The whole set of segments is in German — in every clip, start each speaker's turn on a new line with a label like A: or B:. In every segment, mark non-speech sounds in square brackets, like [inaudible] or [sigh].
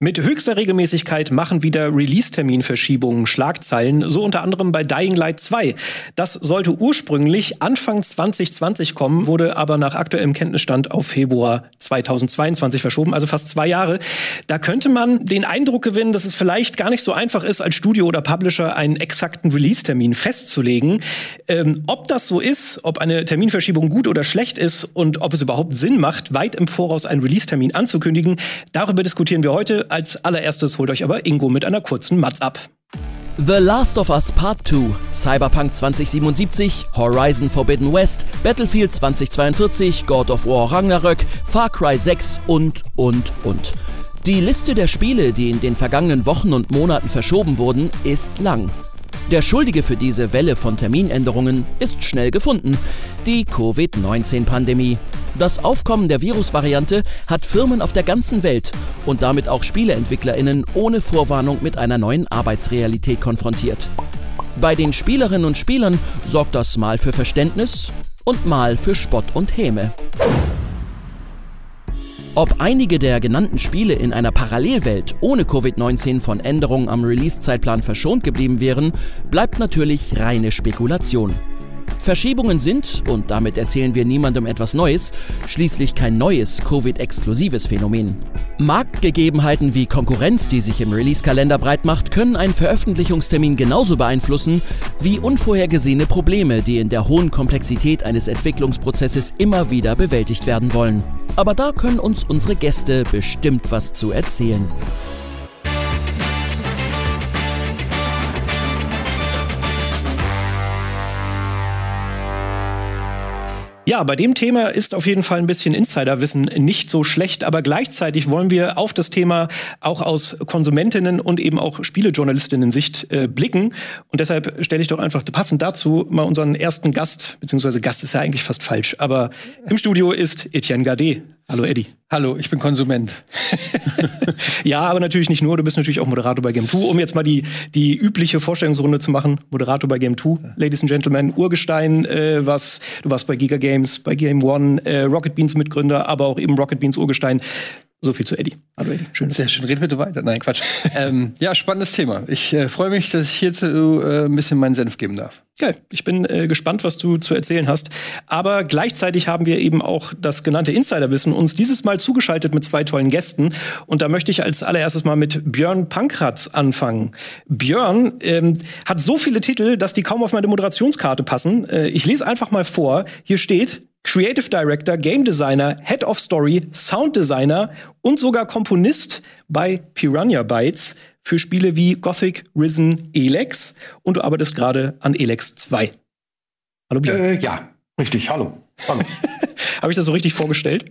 A: Mit höchster Regelmäßigkeit machen wieder Release-Terminverschiebungen Schlagzeilen, so unter anderem bei Dying Light 2. Das sollte ursprünglich Anfang 2020 kommen, wurde aber nach aktuellem Kenntnisstand auf Februar 2022 verschoben, also fast zwei Jahre. Da könnte man den Eindruck gewinnen, dass es vielleicht gar nicht so einfach ist, als Studio oder Publisher einen exakten Release-Termin festzulegen. Ähm, ob das so ist, ob eine Terminverschiebung gut oder schlecht ist und ob es überhaupt Sinn macht, weit im Voraus einen Release-Termin anzukündigen, darüber diskutieren wir heute als allererstes holt euch aber Ingo mit einer kurzen Matz ab.
B: The Last of Us Part 2, Cyberpunk 2077, Horizon Forbidden West, Battlefield 2042, God of War Ragnarök, Far Cry 6 und, und, und. Die Liste der Spiele, die in den vergangenen Wochen und Monaten verschoben wurden, ist lang. Der Schuldige für diese Welle von Terminänderungen ist schnell gefunden, die Covid-19-Pandemie. Das Aufkommen der Virusvariante hat Firmen auf der ganzen Welt und damit auch Spieleentwicklerinnen ohne Vorwarnung mit einer neuen Arbeitsrealität konfrontiert. Bei den Spielerinnen und Spielern sorgt das mal für Verständnis und mal für Spott und Häme. Ob einige der genannten Spiele in einer Parallelwelt ohne Covid-19 von Änderungen am Release-Zeitplan verschont geblieben wären, bleibt natürlich reine Spekulation. Verschiebungen sind, und damit erzählen wir niemandem etwas Neues, schließlich kein neues Covid-exklusives Phänomen. Marktgegebenheiten wie Konkurrenz, die sich im Release-Kalender breit macht, können einen Veröffentlichungstermin genauso beeinflussen wie unvorhergesehene Probleme, die in der hohen Komplexität eines Entwicklungsprozesses immer wieder bewältigt werden wollen. Aber da können uns unsere Gäste bestimmt was zu erzählen.
A: Ja, bei dem Thema ist auf jeden Fall ein bisschen Insiderwissen nicht so schlecht, aber gleichzeitig wollen wir auf das Thema auch aus Konsumentinnen und eben auch Spielejournalistinnen Sicht äh, blicken. Und deshalb stelle ich doch einfach passend dazu mal unseren ersten Gast, beziehungsweise Gast ist ja eigentlich fast falsch, aber im Studio ist Etienne Gardet. Hallo Eddie.
C: Hallo, ich bin Konsument. [laughs]
A: ja, aber natürlich nicht nur. Du bist natürlich auch Moderator bei Game 2. Um jetzt mal die, die übliche Vorstellungsrunde zu machen. Moderator bei Game 2, Ladies and Gentlemen. Urgestein, äh, was, du warst bei Giga Games, bei Game One, äh, Rocket Beans Mitgründer, aber auch eben Rocket Beans Urgestein. So viel zu Eddie.
C: Hallo Eddie. Schön. Sehr schön. Red bitte weiter. Nein, Quatsch. [laughs] ähm, ja, spannendes Thema. Ich äh, freue mich, dass ich hierzu äh, ein bisschen meinen Senf geben darf.
A: Geil. Ich bin äh, gespannt, was du zu erzählen hast. Aber gleichzeitig haben wir eben auch das genannte Insiderwissen uns dieses Mal zugeschaltet mit zwei tollen Gästen. Und da möchte ich als allererstes mal mit Björn Pankratz anfangen. Björn ähm, hat so viele Titel, dass die kaum auf meine Moderationskarte passen. Äh, ich lese einfach mal vor. Hier steht Creative Director, Game Designer, Head of Story, Sound Designer und sogar Komponist bei Piranha Bytes für Spiele wie Gothic, Risen, Elex und du arbeitest gerade an Elex 2.
D: Hallo Björn. Äh, ja, richtig, hallo. hallo. [laughs]
A: Habe ich das so richtig vorgestellt?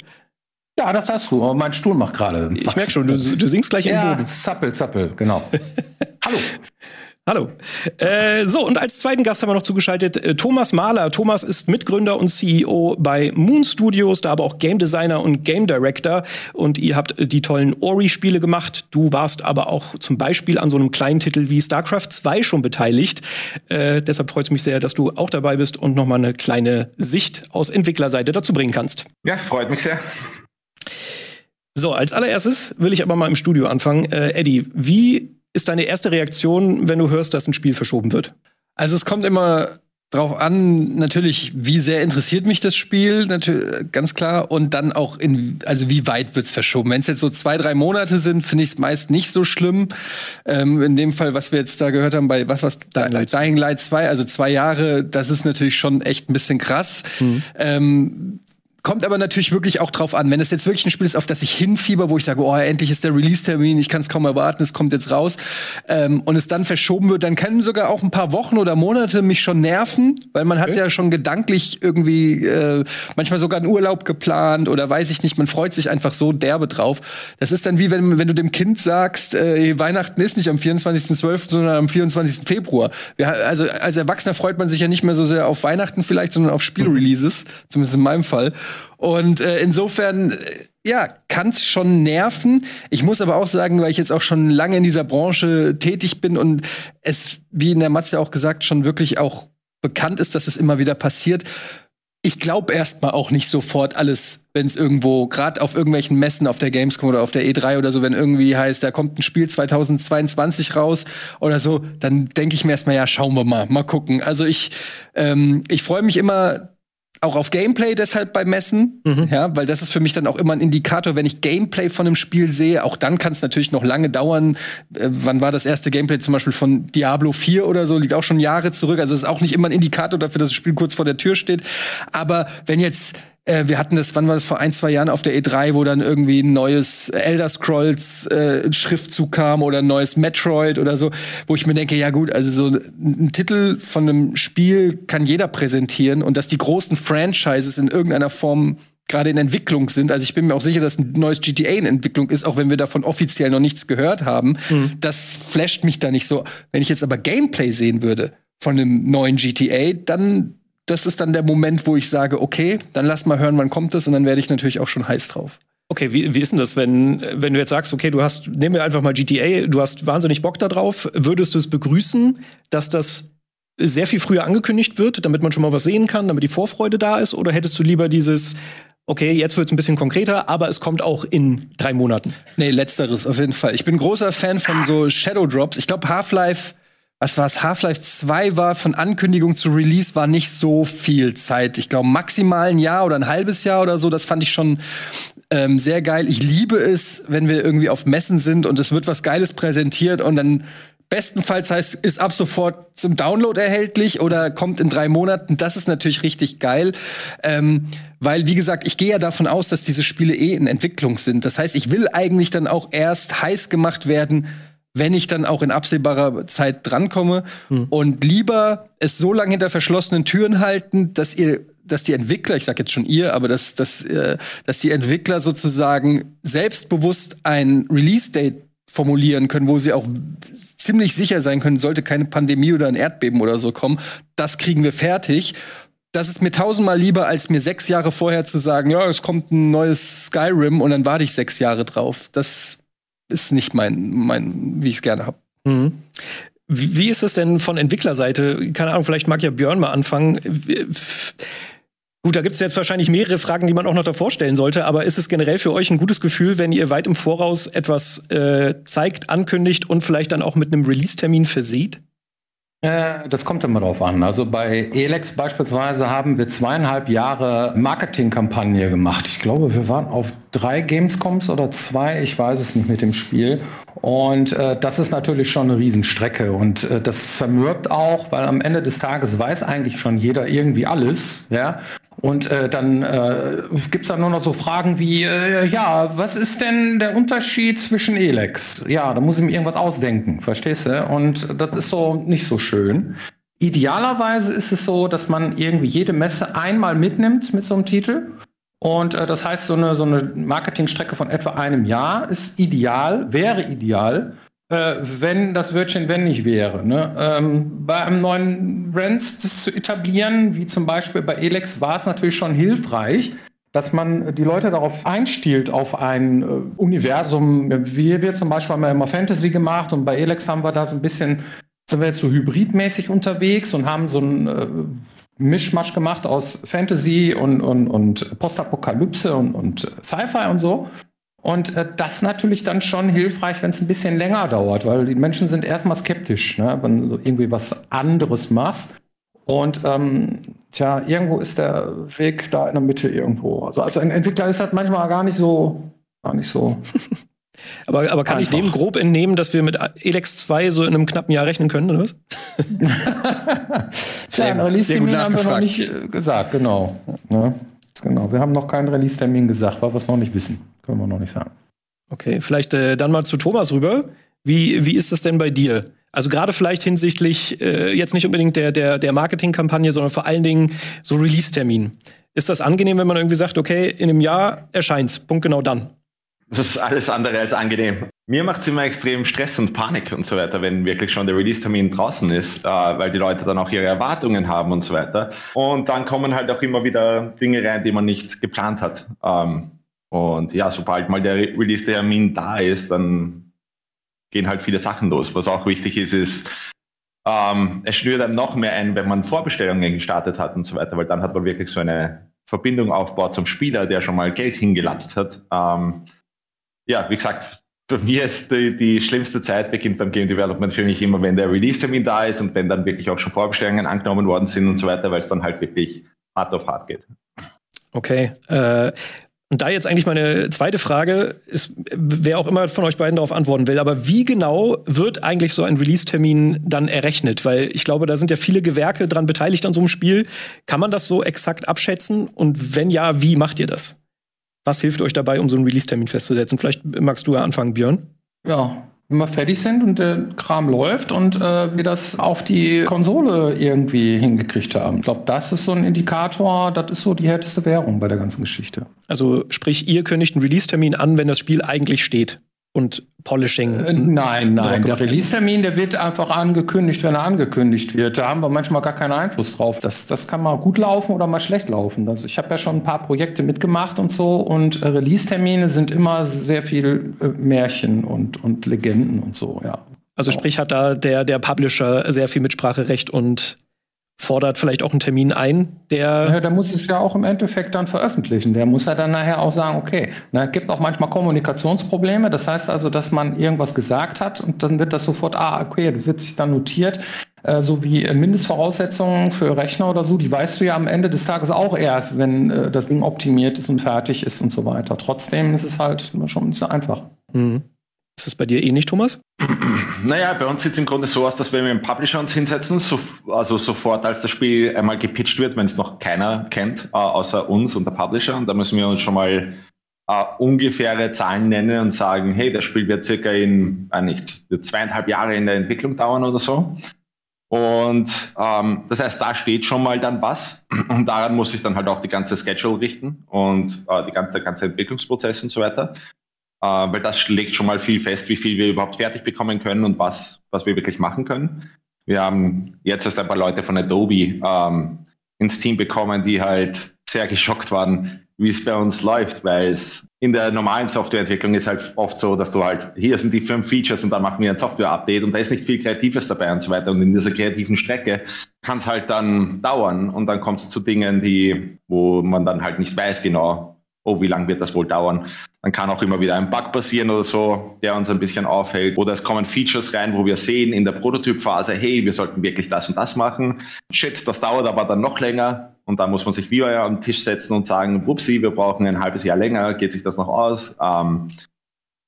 D: Ja, das hast du. Mein Stuhl macht gerade.
A: Ich merke schon, du, du singst gleich
D: ja, im Boden. Zappel, zappel, genau. [laughs] hallo.
A: Hallo. Äh, so, und als zweiten Gast haben wir noch zugeschaltet äh, Thomas Mahler. Thomas ist Mitgründer und CEO bei Moon Studios, da aber auch Game Designer und Game Director. Und ihr habt äh, die tollen Ori-Spiele gemacht. Du warst aber auch zum Beispiel an so einem kleinen Titel wie StarCraft 2 schon beteiligt. Äh, deshalb freut es mich sehr, dass du auch dabei bist und nochmal eine kleine Sicht aus Entwicklerseite dazu bringen kannst.
D: Ja, freut mich sehr.
A: So, als allererstes will ich aber mal im Studio anfangen. Äh, Eddie, wie ist deine erste Reaktion, wenn du hörst, dass ein Spiel verschoben wird?
C: Also es kommt immer drauf an, natürlich, wie sehr interessiert mich das Spiel, natürlich, ganz klar. Und dann auch in, also wie weit wird's verschoben. Wenn es jetzt so zwei, drei Monate sind, finde ich es meist nicht so schlimm. Ähm, in dem Fall, was wir jetzt da gehört haben, bei was was Dying Light, Dying Light 2, also zwei Jahre, das ist natürlich schon echt ein bisschen krass. Mhm. Ähm, Kommt aber natürlich wirklich auch drauf an. Wenn es jetzt wirklich ein Spiel ist, auf das ich hinfieber, wo ich sage, oh, endlich ist der Release-Termin, ich kann es kaum erwarten, es kommt jetzt raus, ähm, und es dann verschoben wird, dann können sogar auch ein paar Wochen oder Monate mich schon nerven, weil man okay. hat ja schon gedanklich irgendwie äh, manchmal sogar einen Urlaub geplant oder weiß ich nicht, man freut sich einfach so derbe drauf. Das ist dann wie wenn, wenn du dem Kind sagst, äh, Weihnachten ist nicht am 24.12., sondern am 24. Februar. Ja, also als Erwachsener freut man sich ja nicht mehr so sehr auf Weihnachten vielleicht, sondern auf Spielreleases, zumindest in meinem Fall. Und äh, insofern, äh, ja, kann es schon nerven. Ich muss aber auch sagen, weil ich jetzt auch schon lange in dieser Branche tätig bin und es, wie in der Matze auch gesagt, schon wirklich auch bekannt ist, dass es immer wieder passiert, ich glaube erstmal auch nicht sofort alles, wenn es irgendwo, gerade auf irgendwelchen Messen auf der Gamescom oder auf der E3 oder so, wenn irgendwie heißt, da kommt ein Spiel 2022 raus oder so, dann denke ich mir erstmal, ja, schauen wir mal, mal gucken. Also ich, ähm, ich freue mich immer auch auf Gameplay deshalb bei Messen, mhm. ja, weil das ist für mich dann auch immer ein Indikator, wenn ich Gameplay von einem Spiel sehe, auch dann kann es natürlich noch lange dauern. Äh, wann war das erste Gameplay zum Beispiel von Diablo 4 oder so, liegt auch schon Jahre zurück, also es ist auch nicht immer ein Indikator dafür, dass das Spiel kurz vor der Tür steht. Aber wenn jetzt äh, wir hatten das, wann war das vor ein, zwei Jahren auf der E3, wo dann irgendwie ein neues Elder Scrolls äh, Schriftzug kam oder ein neues Metroid oder so, wo ich mir denke, ja gut, also so ein Titel von einem Spiel kann jeder präsentieren und dass die großen Franchises in irgendeiner Form gerade in Entwicklung sind. Also ich bin mir auch sicher, dass ein neues GTA in Entwicklung ist, auch wenn wir davon offiziell noch nichts gehört haben. Mhm. Das flasht mich da nicht so. Wenn ich jetzt aber Gameplay sehen würde von einem neuen GTA, dann das ist dann der Moment, wo ich sage, okay, dann lass mal hören, wann kommt das und dann werde ich natürlich auch schon heiß drauf.
A: Okay, wie, wie ist denn das, wenn, wenn du jetzt sagst, okay, du hast, nehmen wir einfach mal GTA, du hast wahnsinnig Bock da drauf, würdest du es begrüßen, dass das sehr viel früher angekündigt wird, damit man schon mal was sehen kann, damit die Vorfreude da ist? Oder hättest du lieber dieses, okay, jetzt wird es ein bisschen konkreter, aber es kommt auch in drei Monaten?
C: Nee, letzteres auf jeden Fall. Ich bin großer Fan von so Shadow Drops. Ich glaube, Half-Life was war es, Half-Life 2 war, von Ankündigung zu Release war nicht so viel Zeit. Ich glaube, maximal ein Jahr oder ein halbes Jahr oder so. Das fand ich schon ähm, sehr geil. Ich liebe es, wenn wir irgendwie auf Messen sind und es wird was Geiles präsentiert und dann bestenfalls heißt, ist ab sofort zum Download erhältlich oder kommt in drei Monaten. Das ist natürlich richtig geil. Ähm, weil, wie gesagt, ich gehe ja davon aus, dass diese Spiele eh in Entwicklung sind. Das heißt, ich will eigentlich dann auch erst heiß gemacht werden, wenn ich dann auch in absehbarer Zeit drankomme hm. und lieber es so lange hinter verschlossenen Türen halten, dass ihr dass die Entwickler, ich sag jetzt schon ihr, aber dass, dass, äh, dass die Entwickler sozusagen selbstbewusst ein Release-Date formulieren können, wo sie auch ziemlich sicher sein können, sollte keine Pandemie oder ein Erdbeben oder so kommen, das kriegen wir fertig. Das ist mir tausendmal lieber, als mir sechs Jahre vorher zu sagen, ja, es kommt ein neues Skyrim und dann warte ich sechs Jahre drauf. Das ist nicht mein, mein wie ich es gerne habe. Mhm.
A: Wie, wie ist es denn von Entwicklerseite? Keine Ahnung, vielleicht mag ja Björn mal anfangen. Gut, da gibt es jetzt wahrscheinlich mehrere Fragen, die man auch noch davor stellen sollte, aber ist es generell für euch ein gutes Gefühl, wenn ihr weit im Voraus etwas äh, zeigt, ankündigt und vielleicht dann auch mit einem Release-Termin versieht?
E: Äh, das kommt immer drauf an. Also bei Elex beispielsweise haben wir zweieinhalb Jahre Marketingkampagne gemacht. Ich glaube, wir waren auf drei Gamescoms oder zwei, ich weiß es nicht mit dem Spiel. Und äh, das ist natürlich schon eine Riesenstrecke. Und äh, das zermürbt auch, weil am Ende des Tages weiß eigentlich schon jeder irgendwie alles. Ja? Und äh, dann äh, gibt es dann nur noch so Fragen wie, äh, ja, was ist denn der Unterschied zwischen Elex? Ja, da muss ich mir irgendwas ausdenken, verstehst du? Und das ist so nicht so schön. Idealerweise ist es so, dass man irgendwie jede Messe einmal mitnimmt mit so einem Titel. Und äh, das heißt, so eine, so eine Marketingstrecke von etwa einem Jahr ist ideal, wäre ideal äh, wenn das Wörtchen wenn nicht wäre. Ne? Ähm, bei einem neuen Brands das zu etablieren, wie zum Beispiel bei Elex, war es natürlich schon hilfreich, dass man die Leute darauf einstiehlt, auf ein äh, Universum. wie wir zum Beispiel haben wir immer Fantasy gemacht und bei Elex haben wir da so ein bisschen, sind wir jetzt so hybridmäßig unterwegs und haben so ein äh, Mischmasch gemacht aus Fantasy und, und, und Postapokalypse und, und Sci-Fi und so. Und äh, das natürlich dann schon hilfreich, wenn es ein bisschen länger dauert, weil die Menschen sind erstmal skeptisch, ne, wenn du irgendwie was anderes machst. Und ähm, tja, irgendwo ist der Weg da in der Mitte irgendwo. Also als ein Entwickler ist das manchmal gar nicht so, gar nicht so. [laughs]
A: aber, aber kann Einfach. ich dem grob entnehmen, dass wir mit Elex 2 so in einem knappen Jahr rechnen können, oder was? [laughs]
E: Tja, ein Release-Termin haben wir noch nicht äh, gesagt, genau. Ja, ne? genau. Wir haben noch keinen Release-Termin gesagt, weil wir es noch nicht wissen. Können wir noch nicht sagen.
A: Okay, vielleicht äh, dann mal zu Thomas rüber. Wie, wie ist das denn bei dir? Also gerade vielleicht hinsichtlich äh, jetzt nicht unbedingt der, der, der Marketingkampagne, sondern vor allen Dingen so Release-Termin. Ist das angenehm, wenn man irgendwie sagt, okay, in einem Jahr erscheint's, Punkt genau dann?
F: Das ist alles andere als angenehm. Mir macht es immer extrem Stress und Panik und so weiter, wenn wirklich schon der Release-Termin draußen ist, äh, weil die Leute dann auch ihre Erwartungen haben und so weiter. Und dann kommen halt auch immer wieder Dinge rein, die man nicht geplant hat. Ähm, und ja, sobald mal der Release-Termin da ist, dann gehen halt viele Sachen los. Was auch wichtig ist, ist Ähm, es schnürt einem noch mehr ein, wenn man Vorbestellungen gestartet hat und so weiter, weil dann hat man wirklich so eine Verbindung aufbaut zum Spieler, der schon mal Geld hingelatzt hat. Ähm, ja, wie gesagt, für mich ist die, die, schlimmste Zeit beginnt beim Game Development für mich immer, wenn der Release-Termin da ist und wenn dann wirklich auch schon Vorbestellungen angenommen worden sind und so weiter, weil es dann halt wirklich hart auf hart geht.
A: Okay. Äh, und da jetzt eigentlich meine zweite Frage ist, wer auch immer von euch beiden darauf antworten will, aber wie genau wird eigentlich so ein Release-Termin dann errechnet? Weil ich glaube, da sind ja viele Gewerke dran beteiligt an so einem Spiel. Kann man das so exakt abschätzen? Und wenn ja, wie macht ihr das? Was hilft euch dabei, um so einen Release-Termin festzusetzen? Vielleicht magst du ja anfangen, Björn.
E: Ja, wenn wir fertig sind und der Kram läuft und äh, wir das auf die Konsole irgendwie hingekriegt haben. Ich glaube, das ist so ein Indikator, das ist so die härteste Währung bei der ganzen Geschichte.
A: Also sprich, ihr kündigt einen Release-Termin an, wenn das Spiel eigentlich steht und Polishing.
E: Äh, nein, nein. Der Release-Termin, der wird einfach angekündigt, wenn er angekündigt wird. Da haben wir manchmal gar keinen Einfluss drauf. Das, das kann mal gut laufen oder mal schlecht laufen. Also ich habe ja schon ein paar Projekte mitgemacht und so. Und äh, Release-Termine sind immer sehr viel äh, Märchen und, und Legenden und so, ja.
A: Also sprich, hat da der, der Publisher sehr viel Mitspracherecht und fordert vielleicht auch einen Termin ein, der.
E: Ja, der muss es ja auch im Endeffekt dann veröffentlichen. Der muss ja dann nachher auch sagen, okay, na, es gibt auch manchmal Kommunikationsprobleme. Das heißt also, dass man irgendwas gesagt hat und dann wird das sofort, ah, okay, das wird sich dann notiert. Äh, so wie äh, Mindestvoraussetzungen für Rechner oder so, die weißt du ja am Ende des Tages auch erst, wenn äh, das Ding optimiert ist und fertig ist und so weiter. Trotzdem ist es halt schon nicht so einfach.
A: Mhm. Ist das bei dir ähnlich, eh Thomas?
F: Naja, bei uns sieht es im Grunde so aus, dass wir mit dem Publisher uns hinsetzen, so, also sofort als das Spiel einmal gepitcht wird, wenn es noch keiner kennt, äh, außer uns und der Publisher. Und da müssen wir uns schon mal äh, ungefähre Zahlen nennen und sagen, hey, das Spiel wird circa in, äh, nicht, wird zweieinhalb Jahre in der Entwicklung dauern oder so. Und ähm, das heißt, da steht schon mal dann was. [clears throat] Und daran muss sich dann halt auch die ganze Schedule richten und äh, die ganze, der ganze Entwicklungsprozess und so weiter weil das legt schon mal viel fest, wie viel wir überhaupt fertig bekommen können und was, was wir wirklich machen können. Wir haben jetzt erst ein paar Leute von Adobe ähm, ins Team bekommen, die halt sehr geschockt waren, wie es bei uns läuft, weil es in der normalen Softwareentwicklung ist halt oft so, dass du halt, hier sind die fünf Features und dann machen wir ein Software-Update und da ist nicht viel Kreatives dabei und so weiter. Und in dieser kreativen Strecke kann es halt dann dauern und dann kommt es zu Dingen, die, wo man dann halt nicht weiß genau, oh, wie lange wird das wohl dauern? Dann kann auch immer wieder ein Bug passieren oder so, der uns ein bisschen aufhält. Oder es kommen Features rein, wo wir sehen in der Prototypphase, hey, wir sollten wirklich das und das machen. Shit, das dauert aber dann noch länger. Und da muss man sich wieder den Tisch setzen und sagen, wupsi, wir brauchen ein halbes Jahr länger, geht sich das noch aus? Ähm,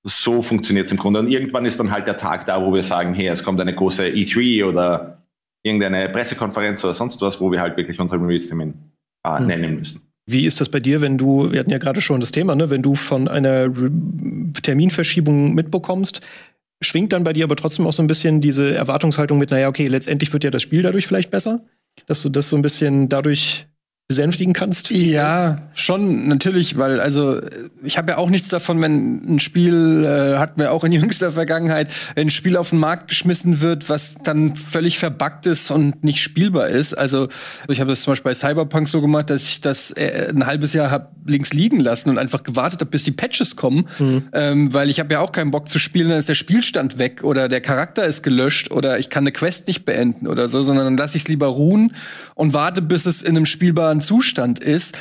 F: so funktioniert es im Grunde. Und irgendwann ist dann halt der Tag da, wo wir sagen, hey, es kommt eine große E3 oder irgendeine Pressekonferenz oder sonst was, wo wir halt wirklich unseren Release-Termin äh, hm. nennen müssen.
A: Wie ist das bei dir, wenn du, wir hatten ja gerade schon das Thema, ne, wenn du von einer Terminverschiebung mitbekommst, schwingt dann bei dir aber trotzdem auch so ein bisschen diese Erwartungshaltung mit, naja, okay, letztendlich wird ja das Spiel dadurch vielleicht besser, dass du das so ein bisschen dadurch besänftigen kannst?
C: Ja, schon natürlich, weil also ich habe ja auch nichts davon, wenn ein Spiel äh, hatten wir auch in [laughs] jüngster Vergangenheit, wenn ein Spiel auf den Markt geschmissen wird, was dann völlig verbuggt ist und nicht spielbar ist. Also ich habe das zum Beispiel bei Cyberpunk so gemacht, dass ich das äh, ein halbes Jahr hab links liegen lassen und einfach gewartet habe, bis die Patches kommen, mhm. ähm, weil ich habe ja auch keinen Bock zu spielen, dann ist der Spielstand weg oder der Charakter ist gelöscht oder ich kann eine Quest nicht beenden oder so, sondern dann lasse ich es lieber ruhen und warte, bis es in einem spielbaren Zustand ist.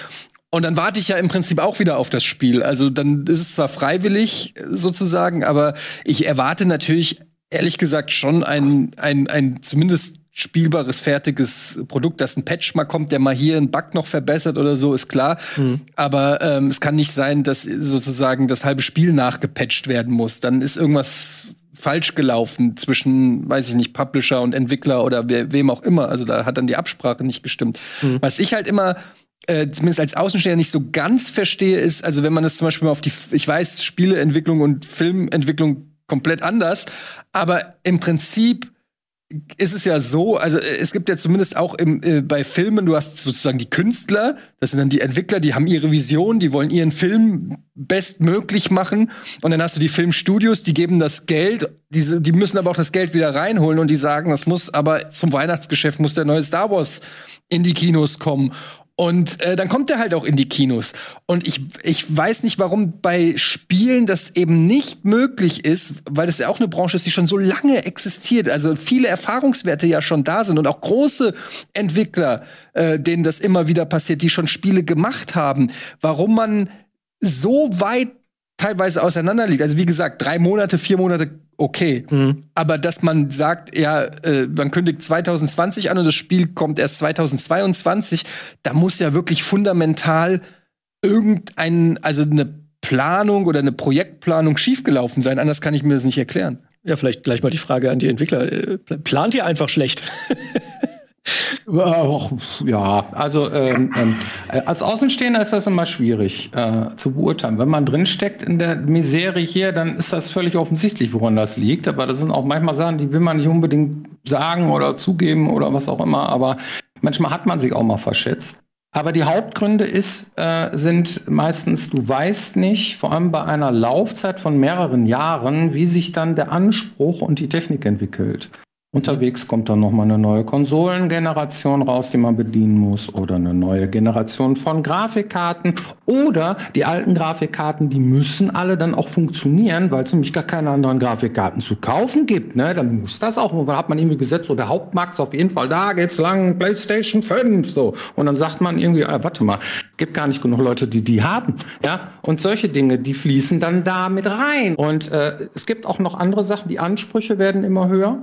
C: Und dann warte ich ja im Prinzip auch wieder auf das Spiel. Also dann ist es zwar freiwillig sozusagen, aber ich erwarte natürlich ehrlich gesagt schon ein, ein, ein zumindest spielbares, fertiges Produkt, dass ein Patch mal kommt, der mal hier einen Bug noch verbessert oder so, ist klar. Mhm. Aber ähm, es kann nicht sein, dass sozusagen das halbe Spiel nachgepatcht werden muss. Dann ist irgendwas falsch gelaufen zwischen, weiß ich nicht, Publisher und Entwickler oder we wem auch immer. Also da hat dann die Absprache nicht gestimmt. Mhm. Was ich halt immer äh, zumindest als Außenstehender nicht so ganz verstehe, ist, also wenn man das zum Beispiel mal auf die, ich weiß, Spieleentwicklung und Filmentwicklung komplett anders, aber im Prinzip ist es ja so, also äh, es gibt ja zumindest auch im, äh, bei Filmen, du hast sozusagen die Künstler, das sind dann die Entwickler, die haben ihre Vision, die wollen ihren Film bestmöglich machen und dann hast du die Filmstudios, die geben das Geld, die, die müssen aber auch das Geld wieder reinholen und die sagen, das muss aber zum Weihnachtsgeschäft muss der neue Star Wars in die Kinos kommen Und äh, dann kommt er halt auch in die Kinos. Und ich, ich weiß nicht, warum bei Spielen das eben nicht möglich ist, weil das ja auch eine Branche ist, die schon so lange existiert. Also viele Erfahrungswerte ja schon da sind und auch große Entwickler, äh, denen das immer wieder passiert, die schon Spiele gemacht haben. Warum man so weit teilweise auseinander liegt. Also wie gesagt, drei Monate, vier Monate, okay.
A: Mhm.
C: Aber dass man sagt, ja, äh, man kündigt 2020 an und das Spiel kommt erst 2022, da muss ja wirklich fundamental irgendein, also eine Planung oder eine Projektplanung schiefgelaufen sein. Anders kann ich mir das nicht erklären.
A: Ja, vielleicht gleich mal die Frage an die Entwickler. Äh, Plant ihr einfach schlecht? [laughs]
E: Ach, Ja, also ähm, ähm, äh, als Außenstehender ist das immer schwierig äh, zu beurteilen. Wenn man drinsteckt in der Misere hier, dann ist das völlig offensichtlich, woran das liegt. Aber das sind auch manchmal Sachen, die will man nicht unbedingt sagen oder zugeben oder was auch immer. Aber manchmal hat man sich auch mal verschätzt. Aber die Hauptgründe ist, äh, sind meistens, du weißt nicht, vor allem bei einer Laufzeit von mehreren Jahren, wie sich dann der Anspruch und die Technik entwickelt. Unterwegs kommt dann nochmal eine neue Konsolengeneration raus, die man bedienen muss, oder eine neue Generation von Grafikkarten. Oder die alten Grafikkarten, die müssen alle dann auch funktionieren, weil es nämlich gar keine anderen Grafikkarten zu kaufen gibt. Ne? Dann muss das auch. Dann hat man irgendwie gesetzt, so der Hauptmarkt ist auf jeden Fall da, geht's lang, PlayStation 5. So. Und dann sagt man irgendwie, ah, warte mal, gibt gar nicht genug Leute, die die haben. Ja? Und solche Dinge, die fließen dann da mit rein. Und äh, es gibt auch noch andere Sachen, die Ansprüche werden immer höher.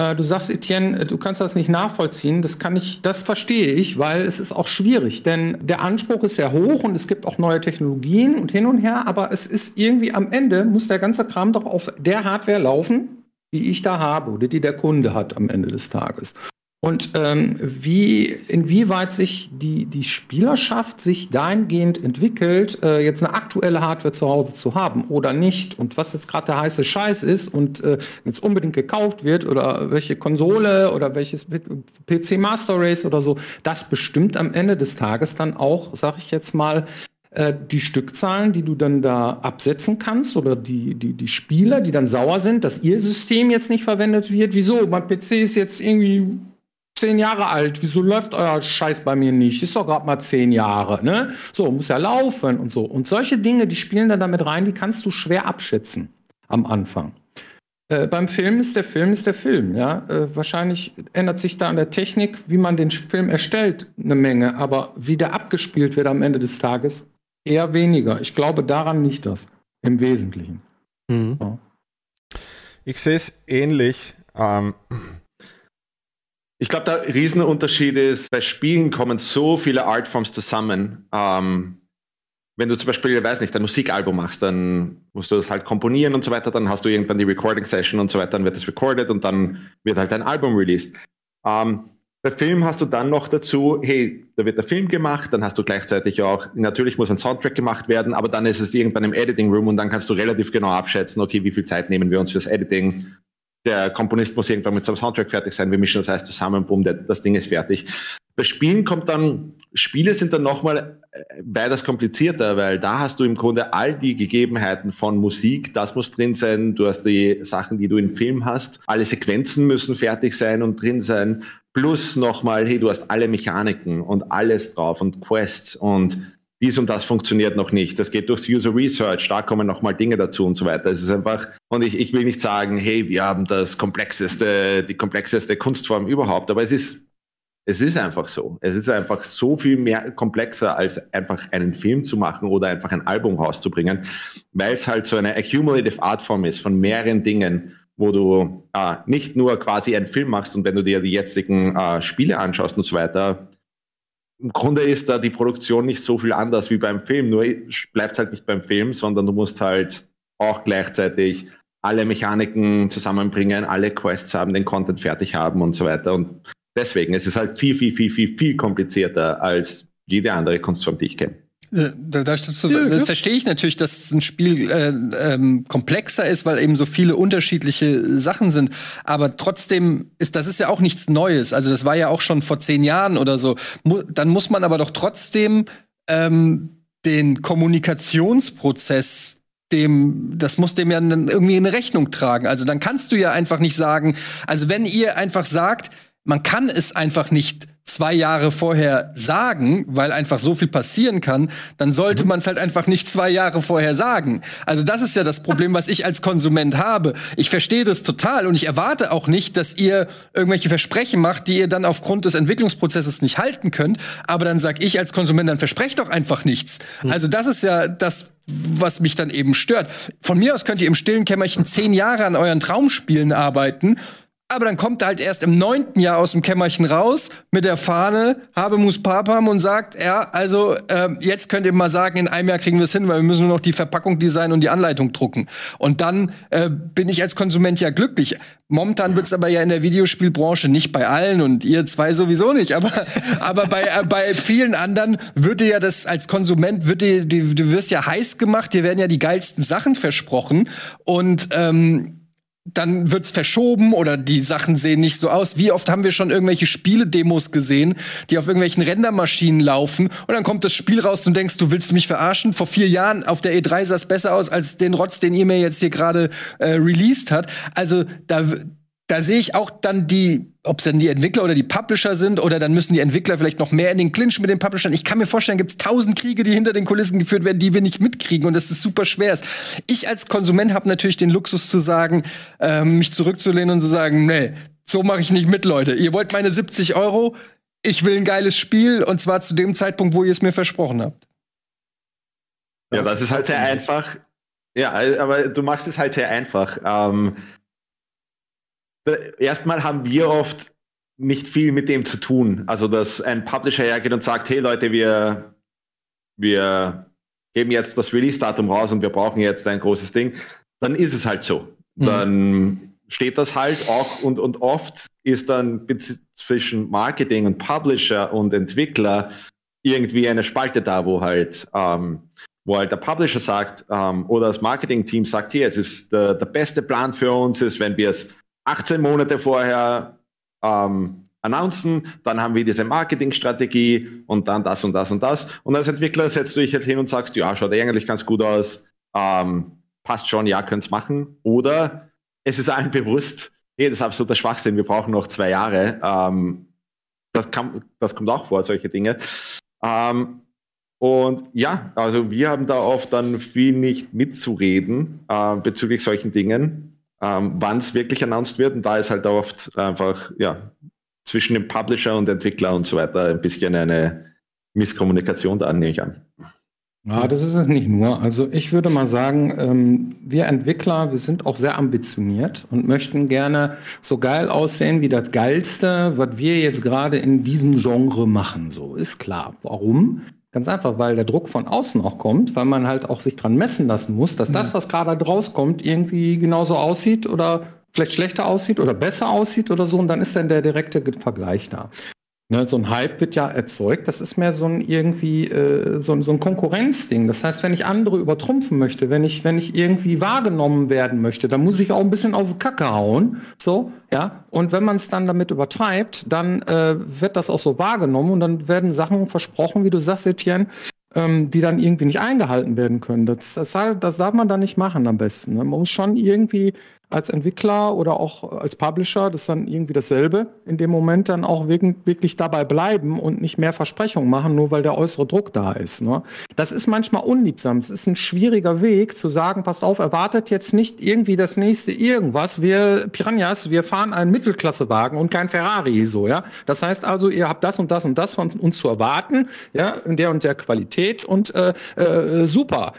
E: Äh, Du sagst, Etienne, du kannst das nicht nachvollziehen. Das kann ich, das verstehe ich, weil es ist auch schwierig, denn der Anspruch ist sehr hoch und es gibt auch neue Technologien und hin und her, aber es ist irgendwie am Ende muss der ganze Kram doch auf der Hardware laufen, die ich da habe oder die der Kunde hat am Ende des Tages. Und ähm, wie, inwieweit sich die, die Spielerschaft sich dahingehend entwickelt, äh, jetzt eine aktuelle Hardware zu Hause zu haben oder nicht und was jetzt gerade der heiße Scheiß ist und äh, jetzt unbedingt gekauft wird oder welche Konsole oder welches PC Master Race oder so, das bestimmt am Ende des Tages dann auch, sag ich jetzt mal, äh, die Stückzahlen, die du dann da absetzen kannst oder die, die, die Spieler, die dann sauer sind, dass ihr System jetzt nicht verwendet wird. Wieso? Mein PC ist jetzt irgendwie zehn Jahre alt, wieso läuft euer Scheiß bei mir nicht? Ist doch gerade mal zehn Jahre, ne? So, muss ja laufen und so. Und solche Dinge, die spielen dann damit rein, die kannst du schwer abschätzen am Anfang. Äh, beim Film ist der Film ist der Film, ja. Äh, wahrscheinlich ändert sich da an der Technik, wie man den Film erstellt, eine Menge, aber wie der abgespielt wird am Ende des Tages, eher weniger. Ich glaube, daran nicht das im Wesentlichen.
A: Mhm.
E: Ja.
F: Ich sehe es ähnlich. Ähm, ich glaube, der Riesenunterschied ist, bei Spielen kommen so viele Artforms zusammen. Ähm, wenn du zum Beispiel, ich weiß nicht, ein Musikalbum machst, dann musst du das halt komponieren und so weiter, dann hast du irgendwann die Recording Session und so weiter, dann wird das recorded und dann wird halt ein Album released. Ähm, bei Film hast du dann noch dazu, hey, da wird der Film gemacht, dann hast du gleichzeitig auch, natürlich muss ein Soundtrack gemacht werden, aber dann ist es irgendwann im Editing Room und dann kannst du relativ genau abschätzen, okay, wie viel Zeit nehmen wir uns fürs Editing, der Komponist muss irgendwann mit seinem Soundtrack fertig sein, wir mischen das heißt zusammen, bumm, das Ding ist fertig. Bei Spielen kommt dann, Spiele sind dann nochmal äh, weitaus komplizierter, weil da hast du im Grunde all die Gegebenheiten von Musik, das muss drin sein, du hast die Sachen, die du im Film hast, alle Sequenzen müssen fertig sein und drin sein, plus nochmal, hey, du hast alle Mechaniken und alles drauf und Quests und dies und das funktioniert noch nicht. Das geht durchs User Research, da kommen nochmal Dinge dazu und so weiter. Es ist einfach, und ich, ich will nicht sagen, hey, wir haben das komplexeste, die komplexeste Kunstform überhaupt, aber es ist, es ist einfach so. Es ist einfach so viel mehr komplexer, als einfach einen Film zu machen oder einfach ein Album rauszubringen, weil es halt so eine accumulative Artform ist von mehreren Dingen, wo du äh, nicht nur quasi einen Film machst und wenn du dir die jetzigen äh, Spiele anschaust und so weiter, im Grunde ist da die Produktion nicht so viel anders wie beim Film, nur bleibt halt nicht beim Film, sondern du musst halt auch gleichzeitig alle Mechaniken zusammenbringen, alle Quests haben, den Content fertig haben und so weiter. Und deswegen, es ist halt viel, viel, viel, viel, viel komplizierter als jede andere Kunstform, die ich kenne.
C: Äh, Da, da, das, das verstehe ich natürlich, dass ein Spiel äh, ähm, komplexer ist, weil eben so viele unterschiedliche Sachen sind. Aber trotzdem ist das ist ja auch nichts Neues. Also das war ja auch schon vor zehn Jahren oder so. Mu dann muss man aber doch trotzdem ähm, den Kommunikationsprozess dem, das muss dem ja dann irgendwie eine Rechnung tragen. Also dann kannst du ja einfach nicht sagen, also wenn ihr einfach sagt, man kann es einfach nicht zwei Jahre vorher sagen, weil einfach so viel passieren kann, dann sollte man es halt einfach nicht zwei Jahre vorher sagen. Also das ist ja das Problem, was ich als Konsument habe. Ich verstehe das total und ich erwarte auch nicht, dass ihr irgendwelche Versprechen macht, die ihr dann aufgrund des Entwicklungsprozesses nicht halten könnt. Aber dann sag ich als Konsument, dann versprecht doch einfach nichts. Hm. Also das ist ja das, was mich dann eben stört. Von mir aus könnt ihr im stillen Kämmerchen zehn Jahre an euren Traumspielen arbeiten aber dann kommt er halt erst im neunten Jahr aus dem Kämmerchen raus mit der Fahne, habe Mus Papam und sagt, ja, also äh, jetzt könnt ihr mal sagen, in einem Jahr kriegen wir es hin, weil wir müssen nur noch die Verpackung designen und die Anleitung drucken. Und dann äh, bin ich als Konsument ja glücklich. Momentan wird's aber ja in der Videospielbranche nicht bei allen und ihr zwei sowieso nicht, aber, [laughs] aber bei, äh, bei vielen anderen wird dir ja das als Konsument, wird dir, du wirst ja heiß gemacht, dir werden ja die geilsten Sachen versprochen und ähm, dann wird's verschoben oder die Sachen sehen nicht so aus. Wie oft haben wir schon irgendwelche Spiele-Demos gesehen, die auf irgendwelchen Rendermaschinen laufen und dann kommt das Spiel raus und denkst, du willst mich verarschen? Vor vier Jahren auf der E3 sah es besser aus als den Rotz, den ihr mir jetzt hier gerade äh, released hat. Also da da sehe ich auch dann die, ob es dann die Entwickler oder die Publisher sind, oder dann müssen die Entwickler vielleicht noch mehr in den Clinch mit den Publishern. Ich kann mir vorstellen, gibt es tausend Kriege, die hinter den Kulissen geführt werden, die wir nicht mitkriegen und das ist super schwer. Ich als Konsument habe natürlich den Luxus zu sagen, äh, mich zurückzulehnen und zu sagen, nee, so mache ich nicht mit, Leute. Ihr wollt meine 70 Euro, ich will ein geiles Spiel und zwar zu dem Zeitpunkt, wo ihr es mir versprochen habt.
F: Ja, das ist halt sehr einfach. Ja, aber du machst es halt sehr einfach. Ähm, erstmal haben wir oft nicht viel mit dem zu tun. Also, dass ein Publisher hergeht und sagt, hey Leute, wir, wir geben jetzt das Release-Datum raus und wir brauchen jetzt ein großes Ding, dann ist es halt so. Mhm. Dann steht das halt auch und, und oft ist dann zwischen Marketing und Publisher und Entwickler irgendwie eine Spalte da, wo halt, ähm, wo halt der Publisher sagt ähm, oder das Marketing-Team sagt, hier, es ist der, der beste Plan für uns ist, wenn wir es 18 Monate vorher ähm, announcen, dann haben wir diese Marketingstrategie und dann das und das und das. Und als Entwickler setzt du dich halt hin und sagst, ja, schaut eigentlich ganz gut aus, ähm, passt schon, ja, könnt's machen. Oder es ist allen bewusst, hey, das ist absoluter Schwachsinn, wir brauchen noch zwei Jahre. Ähm, das, kann, das kommt auch vor, solche Dinge. Ähm, und ja, also wir haben da oft dann viel nicht mitzureden äh, bezüglich solchen Dingen ähm, wann es wirklich announced wird. Und da ist halt oft einfach, ja, zwischen dem Publisher und Entwickler und so weiter ein bisschen eine Misskommunikation da, nehme ich an.
E: Ja, das ist es nicht nur. Also ich würde mal sagen, ähm, wir Entwickler, wir sind auch sehr ambitioniert und möchten gerne so geil aussehen wie das Geilste, was wir jetzt gerade in diesem Genre machen. So ist klar. Warum? Ganz einfach, weil der Druck von außen auch kommt, weil man halt auch sich dran messen lassen muss, dass das, was gerade rauskommt, irgendwie genauso aussieht oder vielleicht schlechter aussieht oder besser aussieht oder so. Und dann ist dann der direkte Vergleich da. Ne, so ein Hype wird ja erzeugt, das ist mehr so ein irgendwie äh, so, so, ein Konkurrenzding. Das heißt, wenn ich andere übertrumpfen möchte, wenn ich, wenn ich irgendwie wahrgenommen werden möchte, dann muss ich auch ein bisschen auf Kacke hauen. So, ja. Und wenn man es dann damit übertreibt, dann äh, wird das auch so wahrgenommen und dann werden Sachen versprochen, wie du sagst, Etienne, ähm, die dann irgendwie nicht eingehalten werden können. Das, das, das darf man dann nicht machen am besten. Ne? Man muss schon irgendwie als Entwickler oder auch als Publisher, das ist dann irgendwie dasselbe, in dem Moment dann auch wirklich dabei bleiben und nicht mehr Versprechungen machen, nur weil der äußere Druck da ist. Ne? Das ist manchmal unliebsam. Es ist ein schwieriger Weg zu sagen, passt auf, erwartet jetzt nicht irgendwie das nächste irgendwas. Wir Piranhas, wir fahren einen Mittelklassewagen und kein Ferrari, so, ja. Das heißt also, ihr habt das und das und das von uns zu erwarten, ja, in der und der Qualität und äh, äh, super.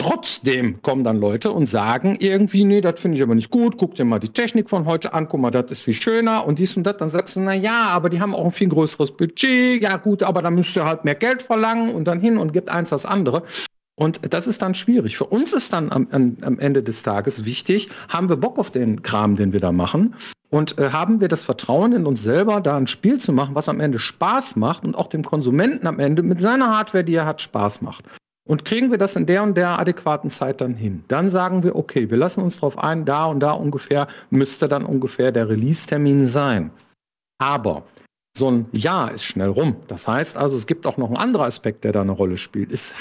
E: Trotzdem kommen dann Leute und sagen irgendwie, nee, das finde ich aber nicht gut, guck dir mal die Technik von heute an, guck mal, das ist viel schöner und dies und das. Dann sagst du, na ja, aber die haben auch ein viel größeres Budget, ja gut, aber dann müsst ihr halt mehr Geld verlangen und dann hin und gibt eins das andere. Und das ist dann schwierig. Für uns ist dann am, am Ende des Tages wichtig, haben wir Bock auf den Kram, den wir da machen? Und äh, haben wir das Vertrauen in uns selber, da ein Spiel zu machen, was am Ende Spaß macht und auch dem Konsumenten am Ende mit seiner Hardware, die er hat, Spaß macht? Und kriegen wir das in der und der adäquaten Zeit dann hin? Dann sagen wir, okay, wir lassen uns darauf ein, da und da ungefähr müsste dann ungefähr der Release-Termin sein. Aber
D: so ein Jahr ist schnell rum. Das heißt also, es gibt auch noch einen anderen Aspekt, der da eine Rolle spielt. Es,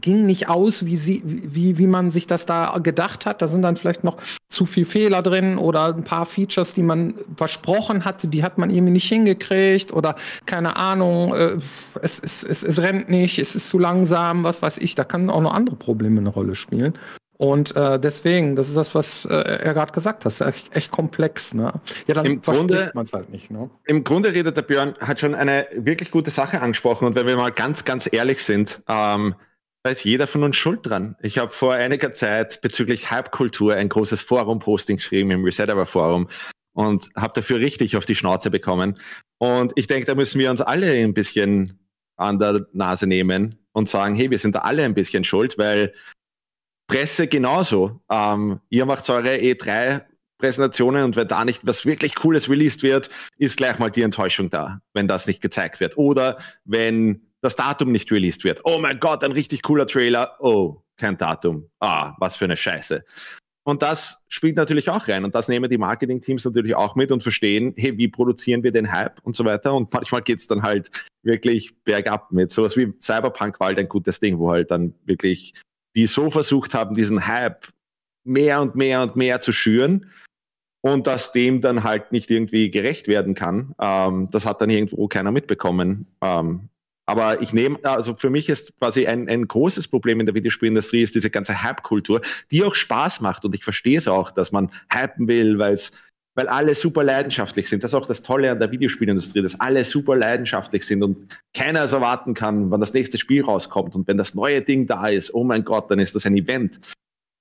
D: ging nicht aus, wie, sie, wie, wie man sich das da gedacht hat. Da sind dann vielleicht noch zu viel Fehler drin oder ein paar Features, die man versprochen hatte, die hat man irgendwie nicht hingekriegt oder keine Ahnung, äh, es, es, es, es rennt nicht, es ist zu langsam, was weiß ich. Da kann auch noch andere Probleme eine Rolle spielen. Und äh, deswegen, das ist das, was äh, er gerade gesagt hat, echt, echt komplex. Ne?
F: Ja, dann Im versteht man es halt nicht. Ne? Im Grunde redet der Björn, hat schon eine wirklich gute Sache angesprochen. Und wenn wir mal ganz, ganz ehrlich sind, ähm, da ist jeder von uns schuld dran. Ich habe vor einiger Zeit bezüglich Hype-Kultur ein großes Forum-Posting geschrieben im Resetable-Forum und habe dafür richtig auf die Schnauze bekommen. Und ich denke, da müssen wir uns alle ein bisschen an der Nase nehmen und sagen, hey, wir sind da alle ein bisschen schuld, weil Presse genauso. Ähm, ihr macht eure E3 Präsentationen und wenn da nicht was wirklich Cooles released wird, ist gleich mal die Enttäuschung da, wenn das nicht gezeigt wird. Oder wenn das Datum nicht released wird. Oh mein Gott, ein richtig cooler Trailer. Oh, kein Datum. Ah, was für eine Scheiße. Und das spielt natürlich auch rein. Und das nehmen die Marketing-Teams natürlich auch mit und verstehen, hey, wie produzieren wir den Hype und so weiter. Und manchmal geht es dann halt wirklich bergab mit. Sowas wie Cyberpunk war halt ein gutes Ding, wo halt dann wirklich die so versucht haben, diesen Hype mehr und mehr und mehr zu schüren und dass dem dann halt nicht irgendwie gerecht werden kann. Ähm, das hat dann irgendwo keiner mitbekommen. Ähm, aber ich nehme, also für mich ist quasi ein, ein großes Problem in der Videospielindustrie ist diese ganze Hype-Kultur, die auch Spaß macht und ich verstehe es auch, dass man hypen will, weil es weil alle super leidenschaftlich sind. Das ist auch das Tolle an der Videospielindustrie, dass alle super leidenschaftlich sind und keiner es erwarten kann, wann das nächste Spiel rauskommt. Und wenn das neue Ding da ist, oh mein Gott, dann ist das ein Event.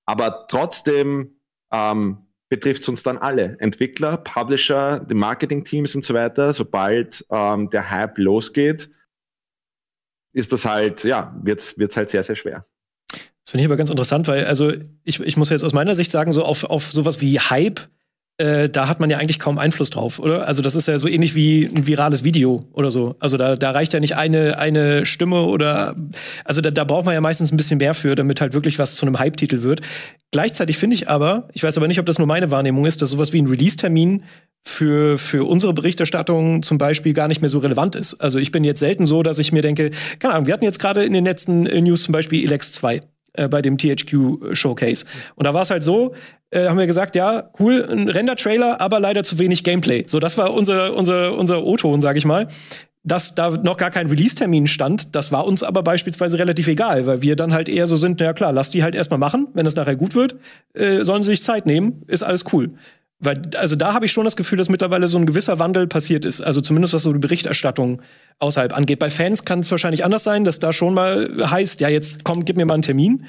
F: Aber trotzdem ähm, betrifft es uns dann alle. Entwickler, Publisher, die Marketing-Teams und so weiter. Sobald ähm, der Hype losgeht, ist das halt, ja, wird es halt sehr, sehr schwer.
A: Das finde ich aber ganz interessant, weil, also ich, ich muss jetzt aus meiner Sicht sagen, so auf, auf sowas wie Hype äh, da hat man ja eigentlich kaum Einfluss drauf, oder? Also das ist ja so ähnlich wie ein virales Video oder so. Also da, da reicht ja nicht eine, eine Stimme oder also da, da braucht man ja meistens ein bisschen mehr für, damit halt wirklich was zu einem Hype-Titel wird. Gleichzeitig finde ich aber, ich weiß aber nicht, ob das nur meine Wahrnehmung ist, dass sowas wie ein Release-Termin für, für unsere Berichterstattung zum Beispiel gar nicht mehr so relevant ist. Also ich bin jetzt selten so, dass ich mir denke, keine Ahnung, wir hatten jetzt gerade in den letzten äh, News zum Beispiel Elex 2 äh, bei dem THQ Showcase. Und da war es halt so, äh, haben wir gesagt, ja, cool, ein Render-Trailer, aber leider zu wenig Gameplay. So, das war unser, unser, unser O-Ton, sag ich mal. Dass da noch gar kein Release-Termin stand, das war uns aber beispielsweise relativ egal, weil wir dann halt eher so sind, na ja klar, lass die halt erstmal machen, wenn es nachher gut wird, äh, sollen sie sich Zeit nehmen, ist alles cool. Weil, also da habe ich schon das Gefühl, dass mittlerweile so ein gewisser Wandel passiert ist. Also zumindest was so die Berichterstattung außerhalb angeht. Bei Fans kann es wahrscheinlich anders sein, dass da schon mal heißt, ja, jetzt komm, gib mir mal einen Termin.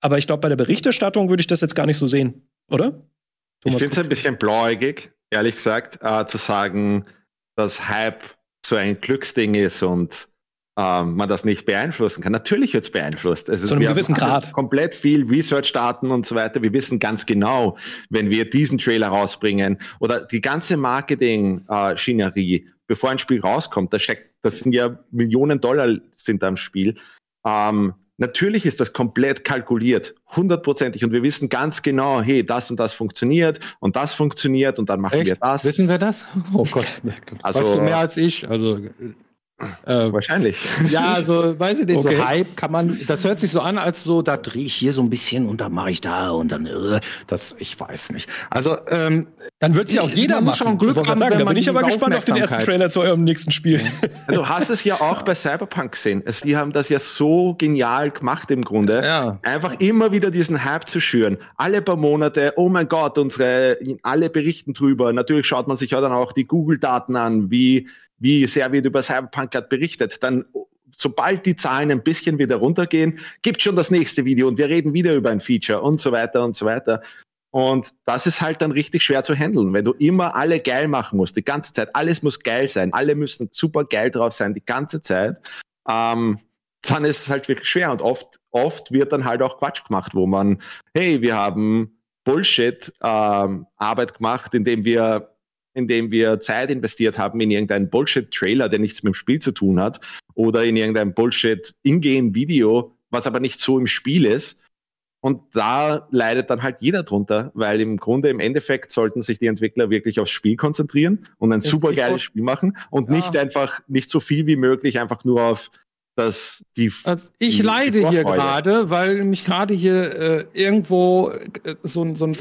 A: Aber ich glaube, bei der Berichterstattung würde ich das jetzt gar nicht so sehen, oder?
F: Thomas ich finde es ein bisschen blauäugig, ehrlich gesagt, äh, zu sagen, dass Hype so ein Glücksding ist und ähm, man das nicht beeinflussen kann. Natürlich wird es beeinflusst.
A: Also Zu einem gewissen Grad.
F: Komplett viel Research-Daten und so weiter. Wir wissen ganz genau, wenn wir diesen Trailer rausbringen oder die ganze Marketing-Schinerie, äh, bevor ein Spiel rauskommt, da steckt, das sind ja Millionen Dollar sind da im Spiel. Ähm, Natürlich ist das komplett kalkuliert, hundertprozentig. Und wir wissen ganz genau, hey, das und das funktioniert und das funktioniert und dann machen Echt? wir das.
D: Wissen wir das? Oh Gott. Also, [laughs] weißt du mehr als ich? Also
F: äh, Wahrscheinlich.
D: Ja, also weiß ich nicht, okay. so Hype kann man, das hört sich so an, als so, da drehe ich hier so ein bisschen und dann mache ich da und dann, äh, das, ich weiß nicht. Also, ähm,
A: dann wird es ja auch jeder machen.
D: Schon Glück haben, sagen,
A: da bin ich aber gespannt auf den ersten Trailer zu eurem nächsten Spiel.
F: Also, du hast es ja auch bei Cyberpunk gesehen. Es, wir haben das ja so genial gemacht im Grunde. Ja. Einfach immer wieder diesen Hype zu schüren. Alle paar Monate, oh mein Gott, unsere, alle berichten drüber. Natürlich schaut man sich ja dann auch die Google-Daten an, wie wie sehr wird über Cyberpunk gerade berichtet, dann sobald die Zahlen ein bisschen wieder runtergehen, gibt schon das nächste Video und wir reden wieder über ein Feature und so weiter und so weiter. Und das ist halt dann richtig schwer zu handeln, wenn du immer alle geil machen musst, die ganze Zeit. Alles muss geil sein, alle müssen super geil drauf sein, die ganze Zeit. Ähm, dann ist es halt wirklich schwer und oft, oft wird dann halt auch Quatsch gemacht, wo man, hey, wir haben Bullshit ähm, gemacht, indem wir indem wir Zeit investiert haben in irgendeinen Bullshit-Trailer, der nichts mit dem Spiel zu tun hat, oder in irgendein Bullshit-Ingame-Video, was aber nicht so im Spiel ist. Und da leidet dann halt jeder drunter, weil im Grunde im Endeffekt sollten sich die Entwickler wirklich aufs Spiel konzentrieren und ein super geiles Spiel machen und ja. nicht einfach, nicht so viel wie möglich einfach nur auf dass die.
E: Also ich die, leide die hier gerade, weil mich gerade hier äh, irgendwo äh, so, so, ein,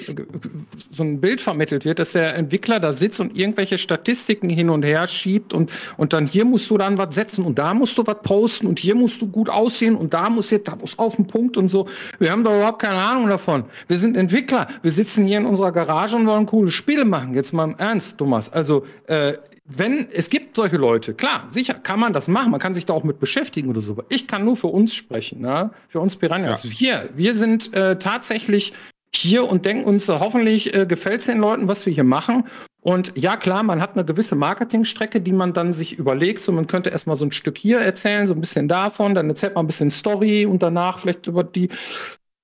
E: so ein Bild vermittelt wird, dass der Entwickler da sitzt und irgendwelche Statistiken hin und her schiebt und, und dann hier musst du dann was setzen und da musst du was posten und hier musst du gut aussehen und da muss jetzt, da muss auf den Punkt und so. Wir haben doch überhaupt keine Ahnung davon. Wir sind Entwickler. Wir sitzen hier in unserer Garage und wollen coole Spiele machen. Jetzt mal im Ernst, Thomas. Also, äh, wenn es gibt solche Leute, klar, sicher kann man das machen, man kann sich da auch mit beschäftigen oder so. Ich kann nur für uns sprechen, ne? für uns Piranhas. Ja. Wir, wir sind äh, tatsächlich hier und denken uns, äh, hoffentlich äh, gefällt es den Leuten, was wir hier machen. Und ja, klar, man hat eine gewisse Marketingstrecke, die man dann sich überlegt. So, man könnte erstmal so ein Stück hier erzählen, so ein bisschen davon, dann erzählt man ein bisschen Story und danach vielleicht über die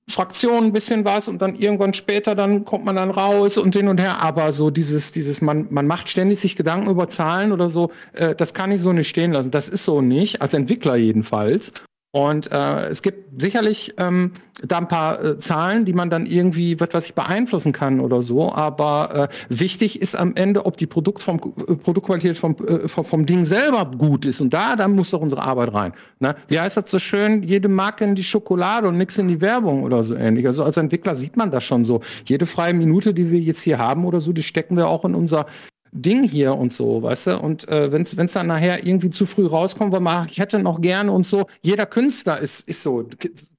E: Fraktion ein bisschen was und dann irgendwann später dann kommt man dann raus und hin und her. Aber so dieses, dieses, man, man macht ständig sich Gedanken über Zahlen oder so, äh, das kann ich so nicht stehen lassen. Das ist so nicht, als Entwickler jedenfalls. Und äh, es gibt sicherlich ähm, da ein paar äh, Zahlen, die man dann irgendwie, was weiß ich, beeinflussen kann oder so. Aber äh, wichtig ist am Ende, ob die Produkt vom, äh, Produktqualität vom, äh, vom, vom Ding selber gut ist. Und da, da muss doch unsere Arbeit rein. Ne? Wie heißt das so schön? Jede Marke in die Schokolade und nichts in die Werbung oder so ähnlich. Also als Entwickler sieht man das schon so. Jede freie Minute, die wir jetzt hier haben oder so, die stecken wir auch in unser Ding hier und so, weißt du? Und äh, wenn es dann nachher irgendwie zu früh rauskommt, weil man, ich hätte noch gerne und so, jeder Künstler ist, ist so.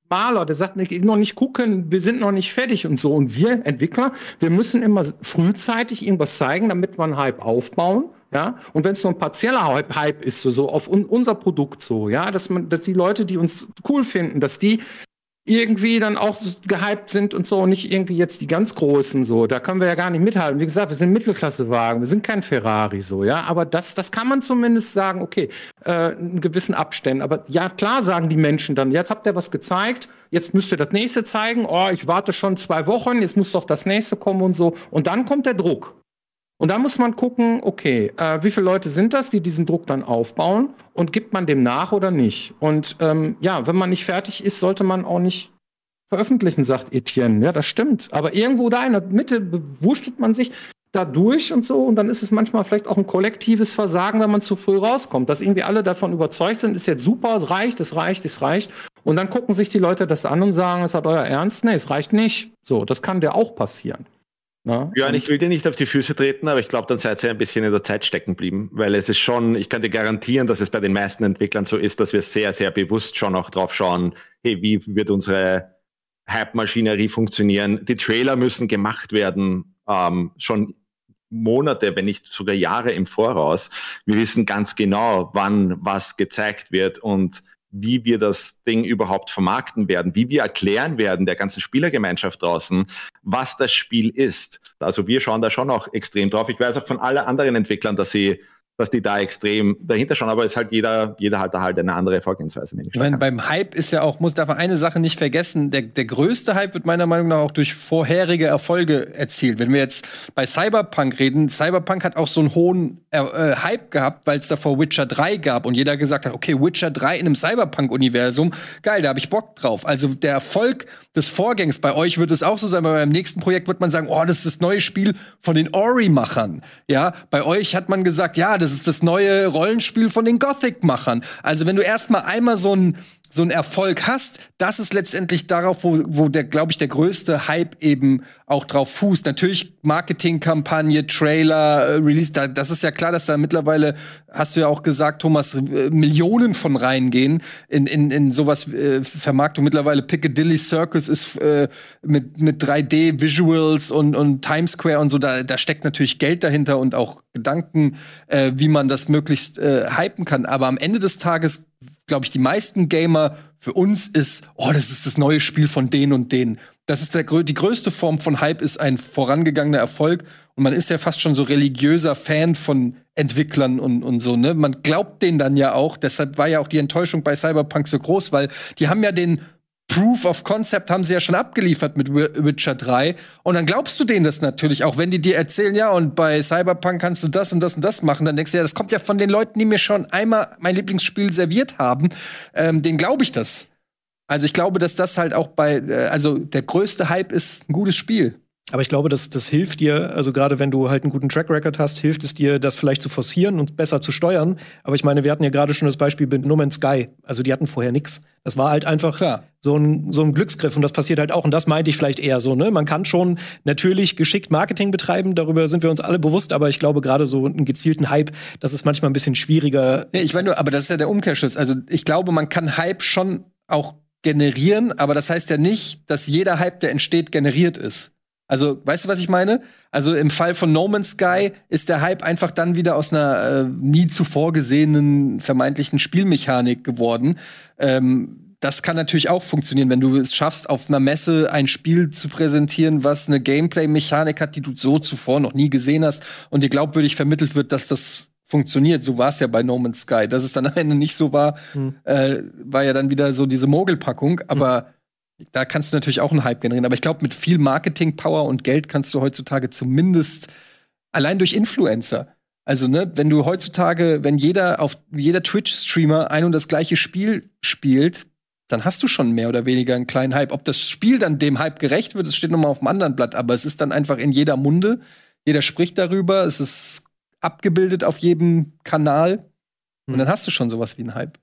E: Maler, der sagt, ich noch nicht gucken, wir sind noch nicht fertig und so. Und wir Entwickler, wir müssen immer frühzeitig irgendwas zeigen, damit wir einen Hype aufbauen. Ja, und wenn es nur ein partieller Hype ist, so, so auf un unser Produkt so, ja, dass man, dass die Leute, die uns cool finden, dass die irgendwie dann auch gehypt sind und so und nicht irgendwie jetzt die ganz großen so. Da können wir ja gar nicht mithalten. Wie gesagt, wir sind Mittelklassewagen, wir sind kein Ferrari so, ja. Aber das, das kann man zumindest sagen, okay, äh, in gewissen Abständen. Aber ja, klar sagen die Menschen dann, jetzt habt ihr was gezeigt, jetzt müsst ihr das nächste zeigen. Oh, ich warte schon zwei Wochen, jetzt muss doch das nächste kommen und so. Und dann kommt der Druck. Und da muss man gucken, okay, äh, wie viele Leute sind das, die diesen Druck dann aufbauen und gibt man dem nach oder nicht? Und ähm, ja, wenn man nicht fertig ist, sollte man auch nicht veröffentlichen, sagt Etienne. Ja, das stimmt. Aber irgendwo da in der Mitte bewurschtelt man sich da durch und so und dann ist es manchmal vielleicht auch ein kollektives Versagen, wenn man zu früh rauskommt, dass irgendwie alle davon überzeugt sind, ist jetzt super, es reicht, es reicht, es reicht und dann gucken sich die Leute das an und sagen, es hat euer Ernst? Nee, es reicht nicht. So, das kann dir auch passieren.
F: Ja, ja und ich will dir nicht auf die Füße treten, aber ich glaube, dann seid ihr ein bisschen in der Zeit stecken geblieben, weil es ist schon, ich kann dir garantieren, dass es bei den meisten Entwicklern so ist, dass wir sehr, sehr bewusst schon auch drauf schauen, hey, wie wird unsere Hype-Maschinerie funktionieren? Die Trailer müssen gemacht werden, ähm, schon Monate, wenn nicht sogar Jahre im Voraus. Wir wissen ganz genau, wann was gezeigt wird und wie wir das Ding überhaupt vermarkten werden, wie wir erklären werden der ganzen Spielergemeinschaft draußen, was das Spiel ist. Also wir schauen da schon auch extrem drauf. Ich weiß auch von allen anderen Entwicklern, dass sie dass die da extrem dahinter schauen, aber es ist halt jeder, jeder hat da halt eine andere Vorgehensweise.
C: Ich meine, beim Hype ist ja auch, muss darf man eine Sache nicht vergessen, der, der größte Hype wird meiner Meinung nach auch durch vorherige Erfolge erzielt. Wenn wir jetzt bei Cyberpunk reden, Cyberpunk hat auch so einen hohen äh, äh Hype gehabt, weil es davor Witcher 3 gab und jeder gesagt hat, okay, Witcher 3 in einem Cyberpunk-Universum, geil, da habe ich Bock drauf. Also der Erfolg des Vorgängs, bei euch wird es auch so sein, bei meinem nächsten Projekt wird man sagen, oh, das ist das neue Spiel von den Ori-Machern. Ja, bei euch hat man gesagt, ja, das ist das neue Rollenspiel von den Gothic-Machern. Also wenn du erstmal einmal so ein so einen Erfolg hast, das ist letztendlich darauf, wo, wo der, glaube ich, der größte Hype eben auch drauf fußt. Natürlich Marketingkampagne, Trailer, äh, Release, da, das ist ja klar, dass da mittlerweile, hast du ja auch gesagt, Thomas, äh, Millionen von reingehen in, in, in sowas äh, Vermarktung. Mittlerweile Piccadilly Circus ist äh, mit, mit 3D-Visuals und, und Times Square und so, da, da steckt natürlich Geld dahinter und auch Gedanken, äh, wie man das möglichst äh, hypen kann. Aber am Ende des Tages glaube ich, die meisten Gamer für uns ist, oh, das ist das neue Spiel von denen und denen. Das ist der, die größte Form von Hype, ist ein vorangegangener Erfolg. Und man ist ja fast schon so religiöser Fan von Entwicklern und, und so, ne? Man glaubt denen dann ja auch. Deshalb war ja auch die Enttäuschung bei Cyberpunk so groß, weil die haben ja den Proof of Concept haben sie ja schon abgeliefert mit Witcher 3. Und dann glaubst du denen das natürlich, auch wenn die dir erzählen, ja, und bei Cyberpunk kannst du das und das und das machen. Dann denkst du, ja, das kommt ja von den Leuten, die mir schon einmal mein Lieblingsspiel serviert haben. Ähm, den glaube ich das. Also ich glaube, dass das halt auch bei, äh, also der größte Hype ist ein gutes Spiel.
A: Aber ich glaube, das, das hilft dir, also gerade wenn du halt einen guten Track Record hast, hilft es dir, das vielleicht zu forcieren und besser zu steuern. Aber ich meine, wir hatten ja gerade schon das Beispiel mit No Man's Sky. Also die hatten vorher nichts. Das war halt einfach Klar. so ein, so ein Glücksgriff und das passiert halt auch. Und das meinte ich vielleicht eher so, ne? Man kann schon natürlich geschickt Marketing betreiben, darüber sind wir uns alle bewusst, aber ich glaube, gerade so einen gezielten Hype, das ist manchmal ein bisschen schwieriger.
C: Ja, ich meine, aber das ist ja der Umkehrschluss. Also ich glaube, man kann Hype schon auch generieren, aber das heißt ja nicht, dass jeder Hype, der entsteht, generiert ist. Also, weißt du, was ich meine? Also im Fall von No Man's Sky ist der Hype einfach dann wieder aus einer äh, nie zuvor gesehenen vermeintlichen Spielmechanik geworden. Ähm, das kann natürlich auch funktionieren, wenn du es schaffst, auf einer Messe ein Spiel zu präsentieren, was eine Gameplay-Mechanik hat, die du so zuvor noch nie gesehen hast und dir glaubwürdig vermittelt wird, dass das funktioniert. So war es ja bei No Man's Sky. Dass es dann am Ende nicht so war, hm. äh, war ja dann wieder so diese Mogelpackung. Aber hm da kannst du natürlich auch einen Hype generieren. Aber ich glaube, mit viel Marketing-Power und Geld kannst du heutzutage zumindest allein durch Influencer. Also, ne, wenn du heutzutage, wenn jeder auf jeder Twitch-Streamer ein und das gleiche Spiel spielt, dann hast du schon mehr oder weniger einen kleinen Hype. Ob das Spiel dann dem Hype gerecht wird, das steht nochmal auf dem anderen Blatt, aber es ist dann einfach in jeder Munde. Jeder spricht darüber, es ist abgebildet auf jedem Kanal. Und dann hast du schon sowas wie einen Hype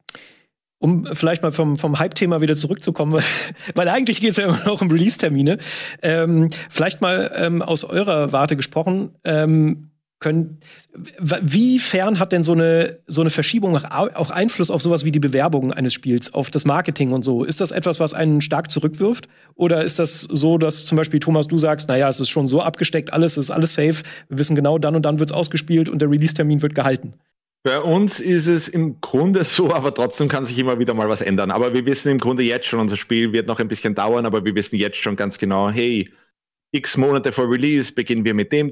A: um vielleicht mal vom, vom Hype-Thema wieder zurückzukommen, weil, [laughs] weil eigentlich geht es ja immer noch um Release-Termine. Ähm, vielleicht mal ähm, aus eurer Warte gesprochen. Ähm, können, wie fern hat denn so eine, so eine Verschiebung auch Einfluss auf sowas wie die Bewerbung eines Spiels, auf das Marketing und so? Ist das etwas, was einen stark zurückwirft? Oder ist das so, dass zum Beispiel Thomas, du sagst, naja, es ist schon so abgesteckt, alles ist alles safe, wir wissen genau, dann und dann wird's ausgespielt und der Release-Termin wird gehalten?
F: Bei uns ist es im Grunde [laughs] so, aber trotzdem kann sich immer wieder mal was ändern. Aber wir wissen im Grunde jetzt schon, unser Spiel wird noch ein bisschen dauern, aber wir wissen jetzt schon ganz genau, hey, x Monate vor Release beginnen wir mit dem,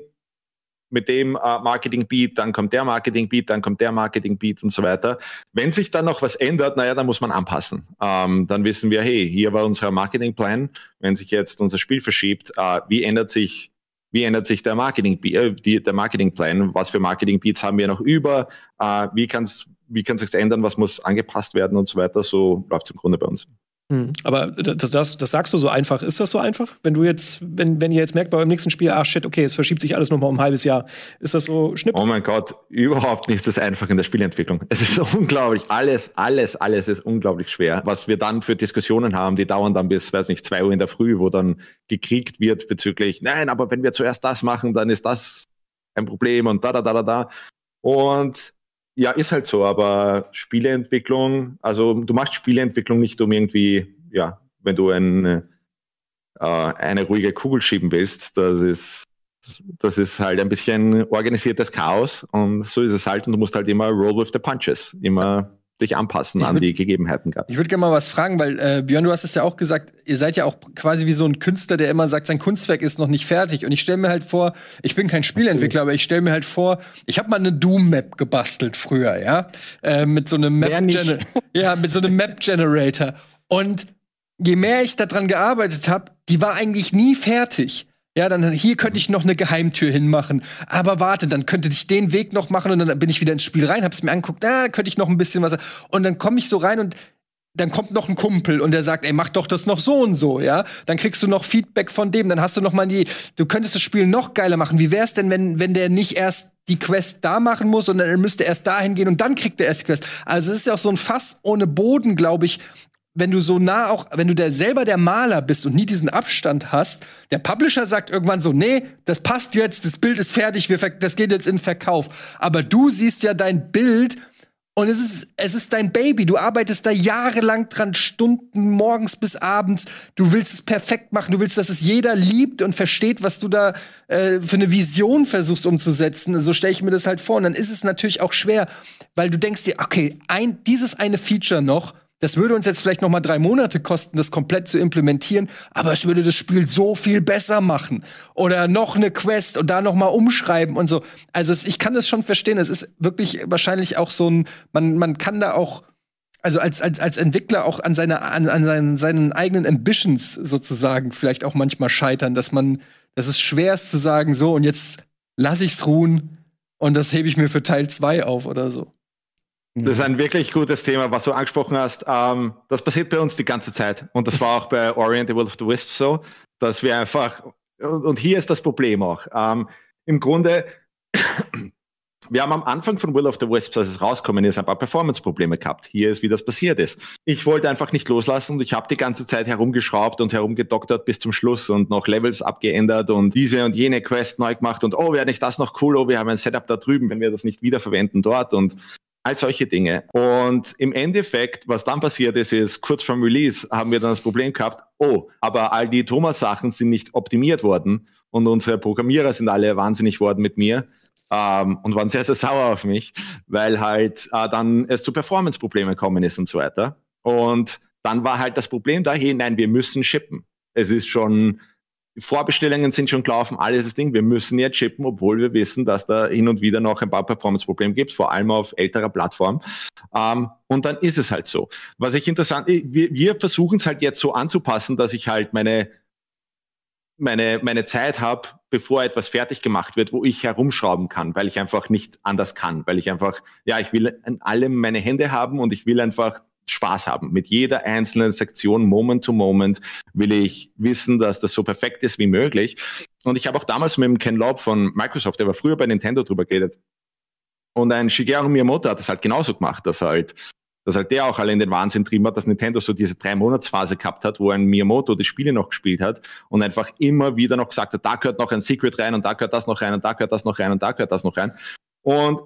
F: mit dem äh, Marketing-Beat, dann kommt der Marketing-Beat, dann kommt der Marketing-Beat und so weiter. Wenn sich dann noch was ändert, naja, dann muss man anpassen. Ähm, dann wissen wir, hey, hier war unser Marketing-Plan. Wenn sich jetzt unser Spiel verschiebt, äh, wie ändert sich wie ändert sich der Marketing, äh, die, der Marketingplan? Was für Marketing-Beats haben wir noch über? Äh, wie kann es wie kann sich ändern? Was muss angepasst werden und so weiter? So läuft es im Grunde bei uns.
A: Hm. Aber das, das, das sagst du so einfach. Ist das so einfach? Wenn du jetzt, wenn, wenn ihr jetzt merkt bei eurem nächsten Spiel, ach shit, okay, es verschiebt sich alles nochmal um ein halbes Jahr. Ist das so schnipp?
F: Oh mein Gott, überhaupt nichts ist einfach in der Spielentwicklung. Es ist [laughs] unglaublich. Alles, alles, alles ist unglaublich schwer. Was wir dann für Diskussionen haben, die dauern dann bis, weiß nicht, zwei Uhr in der Früh, wo dann gekriegt wird bezüglich, nein, aber wenn wir zuerst das machen, dann ist das ein Problem und da, da, da, da, da. Und ja, ist halt so, aber Spieleentwicklung, also du machst Spieleentwicklung nicht um irgendwie, ja, wenn du ein, äh, eine ruhige Kugel schieben willst, das ist, das ist halt ein bisschen organisiertes Chaos und so ist es halt und du musst halt immer roll with the punches, immer dich anpassen an die Gegebenheiten
C: gerade. Ich würde gerne mal was fragen, weil äh, Björn, du hast es ja auch gesagt, ihr seid ja auch quasi wie so ein Künstler, der immer sagt, sein Kunstwerk ist noch nicht fertig. Und ich stelle mir halt vor, ich bin kein Spielentwickler, aber ich stelle mir halt vor, ich habe mal eine Doom-Map gebastelt früher, ja, äh, mit so einem Map, ja, mit so einem [laughs] Map Generator. Und je mehr ich daran gearbeitet habe, die war eigentlich nie fertig. Ja, dann hier könnte ich noch eine Geheimtür hinmachen. Aber warte, dann könnte ich den Weg noch machen und dann bin ich wieder ins Spiel rein, hab's mir angeguckt, da könnte ich noch ein bisschen was. Und dann komme ich so rein und dann kommt noch ein Kumpel und der sagt, ey, mach doch das noch so und so, ja? Dann kriegst du noch Feedback von dem, dann hast du noch mal die, du könntest das Spiel noch geiler machen. Wie wär's denn, wenn, wenn der nicht erst die Quest da machen muss, sondern er müsste erst dahin gehen und dann kriegt er erst die Quest. Also es ist ja auch so ein Fass ohne Boden, glaube ich, wenn du so nah auch, wenn du der selber der Maler bist und nie diesen Abstand hast, der Publisher sagt irgendwann so, nee, das passt jetzt, das Bild ist fertig, wir, das geht jetzt in Verkauf. Aber du siehst ja dein Bild und es ist, es ist dein Baby. Du arbeitest da jahrelang dran, Stunden morgens bis abends. Du willst es perfekt machen. Du willst, dass es jeder liebt und versteht, was du da äh, für eine Vision versuchst umzusetzen. So stelle ich mir das halt vor. Und dann ist es natürlich auch schwer, weil du denkst dir, okay, ein, dieses eine Feature noch das würde uns jetzt vielleicht noch mal drei Monate kosten, das komplett zu implementieren, aber es würde das Spiel so viel besser machen. Oder noch eine Quest und da noch mal umschreiben und so. Also ich kann das schon verstehen. Es ist wirklich wahrscheinlich auch so ein, man, man kann da auch also als, als, als Entwickler auch an, seine, an, an seinen, seinen eigenen Ambitions sozusagen vielleicht auch manchmal scheitern, dass man, dass es schwer ist zu sagen, so und jetzt lass ich's ruhen und das hebe ich mir für Teil 2 auf oder so.
F: Das ist ein wirklich gutes Thema, was du angesprochen hast. Ähm, das passiert bei uns die ganze Zeit. Und das war auch bei Orient the Will of the Wisp so, dass wir einfach, und hier ist das Problem auch. Ähm, Im Grunde, [clears throat] wir haben am Anfang von Will of the Wisps, als es rauskommen ist, ein paar Performance-Probleme gehabt. Hier ist, wie das passiert ist. Ich wollte einfach nicht loslassen und ich habe die ganze Zeit herumgeschraubt und herumgedoktert bis zum Schluss und noch Levels abgeändert und diese und jene Quest neu gemacht und oh, wäre nicht das noch cool, oh, wir haben ein Setup da drüben, wenn wir das nicht wiederverwenden dort und all solche Dinge. Und im Endeffekt, was dann passiert ist, ist, kurz vor Release haben wir dann das Problem gehabt, oh, aber all die Thomas-Sachen sind nicht optimiert worden und unsere Programmierer sind alle wahnsinnig worden mit mir. Ähm, und waren sehr, sehr sauer auf mich, weil halt äh, dann es zu Performance-Problemen gekommen ist und so weiter. Und dann war halt das Problem da, hey, nein, wir müssen shippen. Es ist schon Vorbestellungen sind schon gelaufen, alles das Ding. Wir müssen jetzt chippen, obwohl wir wissen, dass da hin und wieder noch ein paar Performance-Probleme gibt, vor allem auf älterer Plattform. Ähm, und dann ist es halt so. Was ich interessant, wir, wir versuchen es halt jetzt so anzupassen, dass ich halt meine, meine, meine Zeit habe, bevor etwas fertig gemacht wird, wo ich herumschrauben kann, weil ich einfach nicht anders kann, weil ich einfach, ja, ich will an allem meine Hände haben und ich will einfach Spaß haben. Mit jeder einzelnen Sektion, Moment to Moment, will ich wissen, dass das so perfekt ist wie möglich. Und ich habe auch damals mit dem Ken Loeb von Microsoft, der war früher bei Nintendo drüber geredet. Und ein Shigeru Miyamoto hat das halt genauso gemacht, dass halt, dass halt der auch alle in den Wahnsinn trieben hat, dass Nintendo so diese drei Monatsphase gehabt hat, wo ein Miyamoto die Spiele noch gespielt hat und einfach immer wieder noch gesagt hat, da gehört noch ein Secret rein und da gehört das noch rein und da gehört das noch rein und da gehört das noch rein. Und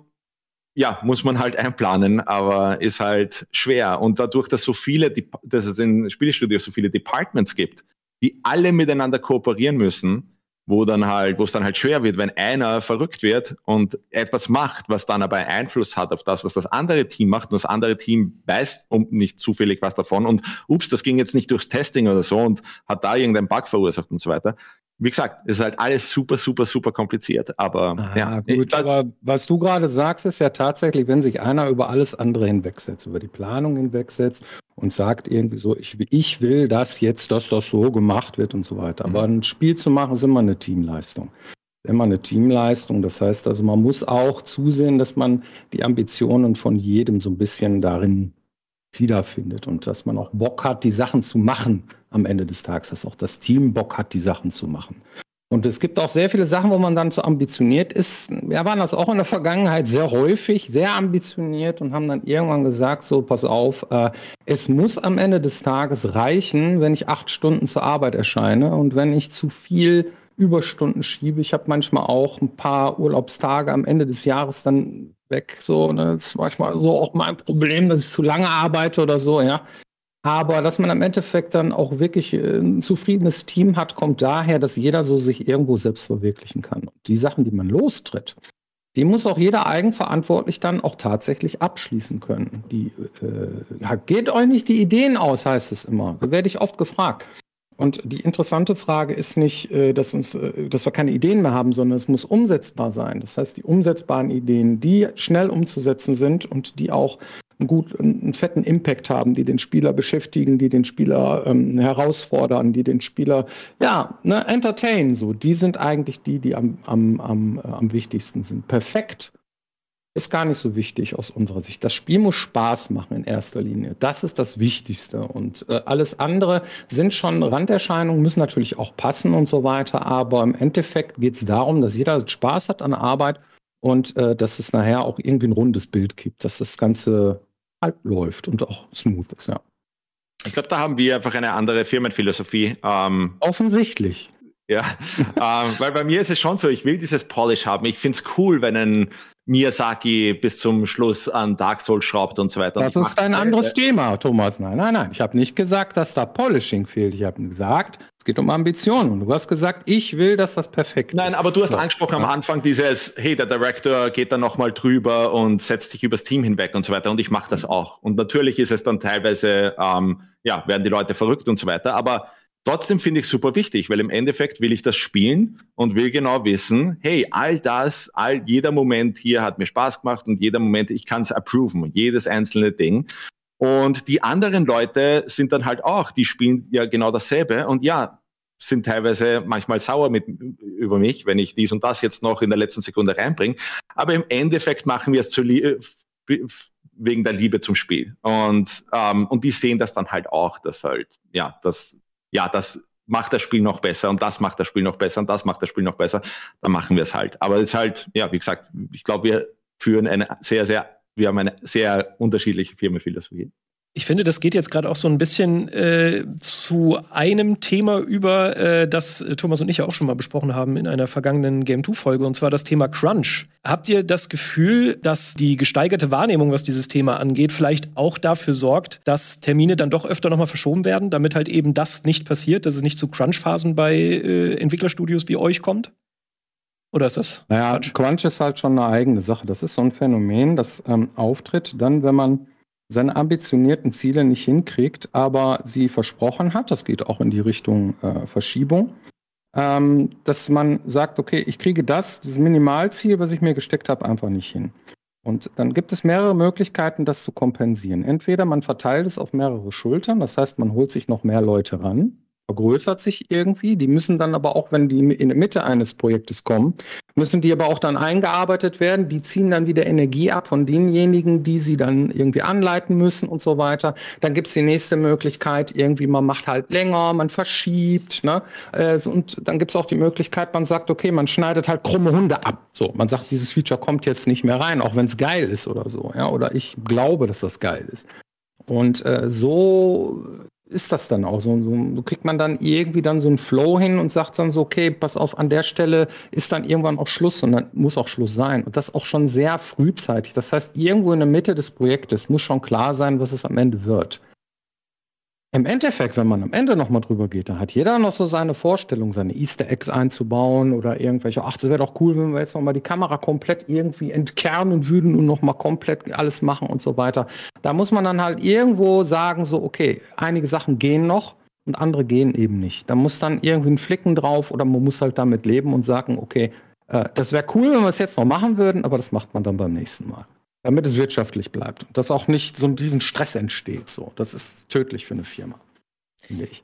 F: ja, muss man halt einplanen, aber ist halt schwer. Und dadurch, dass so viele, dass es in Spielestudios so viele Departments gibt, die alle miteinander kooperieren müssen, wo dann halt, wo es dann halt schwer wird, wenn einer verrückt wird und etwas macht, was dann aber Einfluss hat auf das, was das andere Team macht und das andere Team weiß um nicht zufällig was davon und ups, das ging jetzt nicht durchs Testing oder so und hat da irgendeinen Bug verursacht und so weiter wie gesagt, ist halt alles super, super, super kompliziert. Aber
E: ah, ja, gut. aber was du gerade sagst, ist ja tatsächlich, wenn sich einer über alles andere hinwegsetzt, über die Planung hinwegsetzt und sagt irgendwie so, ich, ich will, dass jetzt dass das so gemacht wird und so weiter. Aber mhm. ein Spiel zu machen, ist immer eine Teamleistung. Immer eine Teamleistung. Das heißt also, man muss auch zusehen, dass man die Ambitionen von jedem so ein bisschen darin wiederfindet und dass man auch Bock hat, die Sachen zu machen am Ende des Tages, dass auch das Team Bock hat, die Sachen zu machen. Und es gibt auch sehr viele Sachen, wo man dann zu ambitioniert ist. Wir waren das auch in der Vergangenheit sehr häufig, sehr ambitioniert und haben dann irgendwann gesagt, so, pass auf, äh, es muss am Ende des Tages reichen, wenn ich acht Stunden zur Arbeit erscheine und wenn ich zu viel Überstunden schiebe. Ich habe manchmal auch ein paar Urlaubstage am Ende des Jahres dann weg. So, ne? Das ist manchmal so auch mein Problem, dass ich zu lange arbeite oder so, ja. Aber dass man im Endeffekt dann auch wirklich äh, ein zufriedenes Team hat, kommt daher, dass jeder so sich irgendwo selbst verwirklichen kann. Und die Sachen, die man lostritt, die muss auch jeder eigenverantwortlich dann auch tatsächlich abschließen können. Die äh, geht euch nicht die Ideen aus, heißt es immer. Da werde ich oft gefragt. Und die interessante Frage ist nicht, äh, dass, uns, äh, dass wir keine Ideen mehr haben, sondern es muss umsetzbar sein. Das heißt, die umsetzbaren Ideen, die schnell umzusetzen sind und die auch einen, gut, einen fetten Impact haben, die den Spieler beschäftigen, die den Spieler ähm, herausfordern, die den Spieler ja ne, entertain. So, die sind eigentlich die, die am, am, am, äh, am wichtigsten sind. Perfekt ist gar nicht so wichtig aus unserer Sicht. Das Spiel muss Spaß machen in erster Linie. Das ist das Wichtigste. Und äh, alles andere sind schon Randerscheinungen, müssen natürlich auch passen und so weiter. Aber im Endeffekt geht es darum, dass jeder Spaß hat an der Arbeit und äh, dass es nachher auch irgendwie ein rundes Bild gibt, dass das Ganze halb läuft und auch smooth ist, ja.
F: Ich glaube, da haben wir einfach eine andere Firmenphilosophie.
E: Ähm, Offensichtlich.
F: Ja, [laughs] ähm, weil bei mir ist es schon so, ich will dieses Polish haben. Ich finde es cool, wenn ein Miyazaki bis zum Schluss an Dark Souls schraubt und so weiter.
E: Das ist ein anderes Thema, Thomas. Nein, nein, nein. Ich habe nicht gesagt, dass da Polishing fehlt. Ich habe gesagt, es geht um Ambitionen. Und du hast gesagt, ich will, dass das perfekt
F: Nein, ist. aber du hast so. angesprochen am Anfang dieses, hey, der Director geht dann nochmal drüber und setzt sich übers Team hinweg und so weiter. Und ich mache das auch. Und natürlich ist es dann teilweise, ähm, ja, werden die Leute verrückt und so weiter. Aber Trotzdem finde ich super wichtig, weil im Endeffekt will ich das spielen und will genau wissen, hey, all das, all jeder Moment hier hat mir Spaß gemacht und jeder Moment, ich kann es approven, jedes einzelne Ding. Und die anderen Leute sind dann halt auch, die spielen ja genau dasselbe und ja, sind teilweise manchmal sauer mit, über mich, wenn ich dies und das jetzt noch in der letzten Sekunde reinbringe. Aber im Endeffekt machen wir es zu, wegen der Liebe zum Spiel. Und, ähm, und die sehen das dann halt auch, dass halt, ja, das, ja, das macht das Spiel noch besser und das macht das Spiel noch besser und das macht das Spiel noch besser, dann machen wir es halt. Aber es ist halt, ja, wie gesagt, ich glaube, wir führen eine sehr, sehr, wir haben eine sehr unterschiedliche Firmenphilosophie.
A: Ich finde, das geht jetzt gerade auch so ein bisschen äh, zu einem Thema über, äh, das Thomas und ich ja auch schon mal besprochen haben in einer vergangenen Game 2-Folge, und zwar das Thema Crunch. Habt ihr das Gefühl, dass die gesteigerte Wahrnehmung, was dieses Thema angeht, vielleicht auch dafür sorgt, dass Termine dann doch öfter nochmal verschoben werden, damit halt eben das nicht passiert, dass es nicht zu Crunch-Phasen bei äh, Entwicklerstudios wie euch kommt? Oder ist das?
E: Naja, Quatsch? Crunch ist halt schon eine eigene Sache. Das ist so ein Phänomen, das ähm, auftritt dann, wenn man seine ambitionierten Ziele nicht hinkriegt, aber sie versprochen hat, das geht auch in die Richtung äh, Verschiebung, ähm, dass man sagt, okay, ich kriege das, das Minimalziel, was ich mir gesteckt habe, einfach nicht hin. Und dann gibt es mehrere Möglichkeiten, das zu kompensieren. Entweder man verteilt es auf mehrere Schultern, das heißt, man holt sich noch mehr Leute ran, vergrößert sich irgendwie. Die müssen dann aber auch, wenn die in der Mitte eines Projektes kommen, müssen die aber auch dann eingearbeitet werden. Die ziehen dann wieder Energie ab von denjenigen, die sie dann irgendwie anleiten müssen und so weiter. Dann gibt's die nächste Möglichkeit, irgendwie man macht halt länger, man verschiebt. Ne? Äh, und dann gibt's auch die Möglichkeit, man sagt, okay, man schneidet halt krumme Hunde ab. So, man sagt, dieses Feature kommt jetzt nicht mehr rein, auch wenn es geil ist oder so. Ja? Oder ich glaube, dass das geil ist. Und äh, so ist das dann auch so, so, kriegt man dann irgendwie dann so einen Flow hin und sagt dann so, okay, pass auf, an der Stelle ist dann irgendwann auch Schluss und dann muss auch Schluss sein. Und das auch schon sehr frühzeitig. Das heißt, irgendwo in der Mitte des Projektes muss schon klar sein, was es am Ende wird. Im Endeffekt, wenn man am Ende nochmal drüber geht, da hat jeder noch so seine Vorstellung, seine Easter Eggs einzubauen oder irgendwelche, ach, das wäre doch cool, wenn wir jetzt nochmal die Kamera komplett irgendwie entkernen würden und nochmal komplett alles machen und so weiter. Da muss man dann halt irgendwo sagen, so, okay, einige Sachen gehen noch und andere gehen eben nicht. Da muss dann irgendwie ein Flicken drauf oder man muss halt damit leben und sagen, okay, äh, das wäre cool, wenn wir es jetzt noch machen würden, aber das macht man dann beim nächsten Mal damit es wirtschaftlich bleibt. Dass auch nicht so ein diesen Stress entsteht. So, das ist tödlich für eine Firma, finde ich.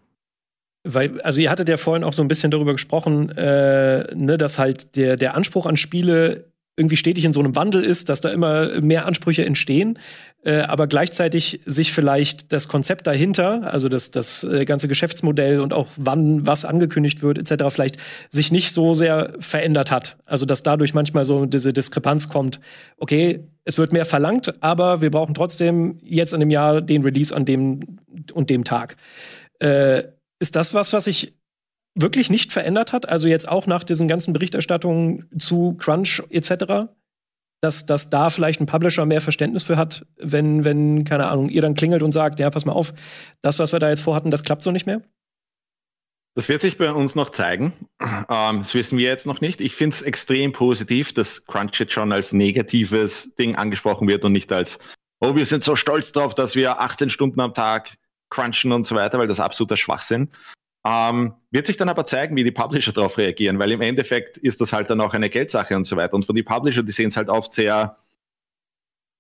A: Weil, also ihr hattet ja vorhin auch so ein bisschen darüber gesprochen, äh, ne, dass halt der, der Anspruch an Spiele irgendwie stetig in so einem Wandel ist, dass da immer mehr Ansprüche entstehen, äh, aber gleichzeitig sich vielleicht das Konzept dahinter, also das, das äh, ganze Geschäftsmodell und auch wann was angekündigt wird, etc., vielleicht sich nicht so sehr verändert hat. Also dass dadurch manchmal so diese Diskrepanz kommt, okay, es wird mehr verlangt, aber wir brauchen trotzdem jetzt in dem Jahr den Release an dem und dem Tag. Äh, ist das was, was ich wirklich nicht verändert hat? Also jetzt auch nach diesen ganzen Berichterstattungen zu Crunch etc., dass, dass da vielleicht ein Publisher mehr Verständnis für hat, wenn, wenn, keine Ahnung, ihr dann klingelt und sagt, ja, pass mal auf, das, was wir da jetzt vorhatten, das klappt so nicht mehr?
F: Das wird sich bei uns noch zeigen. Ähm, das wissen wir jetzt noch nicht. Ich finde es extrem positiv, dass Crunch jetzt schon als negatives Ding angesprochen wird und nicht als, oh, wir sind so stolz drauf, dass wir 18 Stunden am Tag crunchen und so weiter, weil das absoluter Schwachsinn. Ähm, wird sich dann aber zeigen, wie die Publisher darauf reagieren, weil im Endeffekt ist das halt dann auch eine Geldsache und so weiter. Und von den Publisher, die sehen es halt oft sehr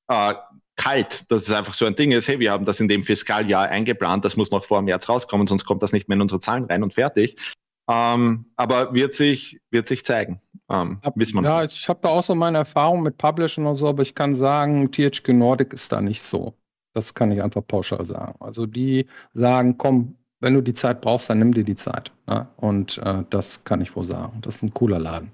F: äh, kalt, dass es einfach so ein Ding ist, hey, wir haben das in dem Fiskaljahr eingeplant, das muss noch vor März rauskommen, sonst kommt das nicht mehr in unsere Zahlen rein und fertig. Ähm, aber wird sich, wird sich zeigen.
E: Ähm, ja, ich habe da auch so meine Erfahrung mit Publishern und so, aber ich kann sagen, THQ Nordic ist da nicht so. Das kann ich einfach pauschal sagen. Also die sagen, komm, wenn du die Zeit brauchst, dann nimm dir die Zeit. Ne? Und äh, das kann ich wohl sagen. Das ist ein cooler Laden.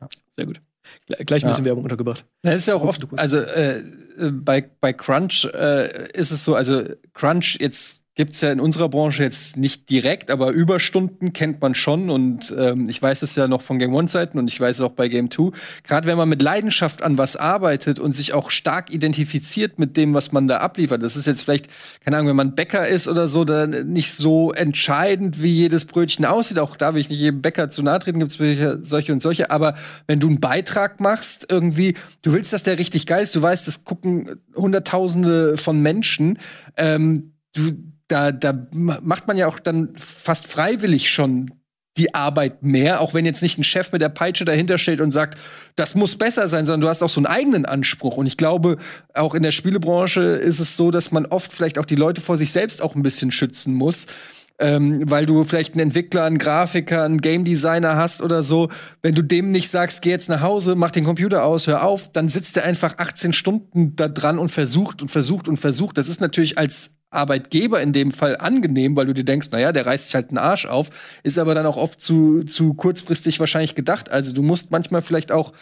A: Ja. Sehr gut. Gleich ein bisschen ja. Werbung untergebracht.
C: Das ist ja auch oft, also äh, äh, bei, bei Crunch äh, ist es so, also Crunch jetzt gibt es ja in unserer Branche jetzt nicht direkt, aber Überstunden kennt man schon und ähm, ich weiß es ja noch von Game One-Zeiten und ich weiß es auch bei Game Two. Gerade wenn man mit Leidenschaft an was arbeitet und sich auch stark identifiziert mit dem, was man da abliefert, das ist jetzt vielleicht, keine Ahnung, wenn man Bäcker ist oder so, dann nicht so entscheidend, wie jedes Brötchen aussieht. Auch da will ich nicht jedem Bäcker zu nahe treten, gibt es solche und solche. Aber wenn du einen Beitrag machst, irgendwie, du willst, dass der richtig geil ist, du weißt, das gucken Hunderttausende von Menschen. Ähm, du, da, da macht man ja auch dann fast freiwillig schon die Arbeit mehr, auch wenn jetzt nicht ein Chef mit der Peitsche dahinter steht und sagt, das muss besser sein, sondern du hast auch so einen eigenen Anspruch. Und ich glaube, auch in der Spielebranche ist es so, dass man oft vielleicht auch die Leute vor sich selbst auch ein bisschen schützen muss. ähm, weil du vielleicht einen Entwickler, einen Grafiker, einen Game Designer hast oder so. Wenn du dem nicht sagst, geh jetzt nach Hause, mach den Computer aus, hör auf, dann sitzt er einfach 18 Stunden da dran und versucht und versucht und versucht. Das ist natürlich als Arbeitgeber in dem Fall angenehm, weil du dir denkst, naja, der reißt sich halt einen Arsch auf, ist aber dann auch oft zu, zu kurzfristig wahrscheinlich gedacht. Also du musst manchmal vielleicht auch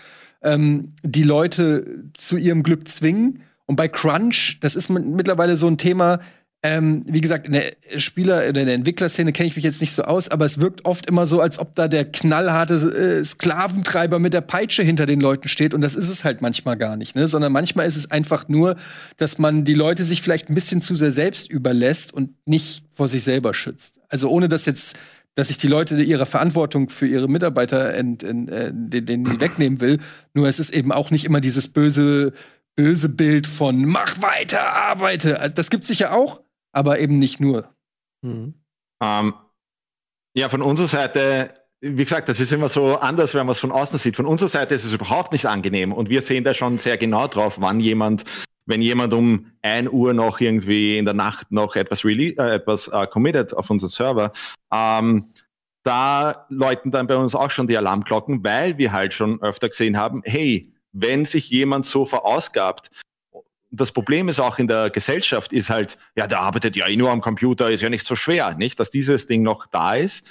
C: ähm, die Leute zu ihrem Glück zwingen. Und bei Crunch, das ist mittlerweile so ein Thema, ähm, wie gesagt, in der Spieler- oder in der Entwicklerszene kenne ich mich jetzt nicht so aus, aber es wirkt oft immer so, als ob da der knallharte äh, Sklaventreiber mit der Peitsche hinter den Leuten steht. Und das ist es halt manchmal gar nicht, ne? Sondern manchmal ist es einfach nur, dass man die Leute sich vielleicht ein bisschen zu sehr selbst überlässt und nicht vor sich selber schützt. Also ohne dass jetzt dass ich die Leute ihre Verantwortung für ihre Mitarbeiter ent, ent, äh, den, den [clears throat] wegnehmen will. Nur es ist eben auch nicht immer dieses böse, böse Bild von mach weiter, arbeite. Das gibt es sicher auch, aber eben nicht nur.
F: Mhm. Ähm, ja, von unserer Seite, wie gesagt, das ist immer so anders, wenn man es von außen sieht. Von unserer Seite ist es überhaupt nicht angenehm und wir sehen da schon sehr genau drauf, wann jemand, wenn jemand um 1 Uhr noch irgendwie in der Nacht noch etwas, äh, etwas äh, committed auf unseren Server, ähm, da läuten dann bei uns auch schon die Alarmglocken, weil wir halt schon öfter gesehen haben, hey, wenn sich jemand so verausgabt, das Problem ist auch in der Gesellschaft, ist halt, ja, der arbeitet ja eh nur am Computer, ist ja nicht so schwer, nicht, dass dieses Ding noch da ist.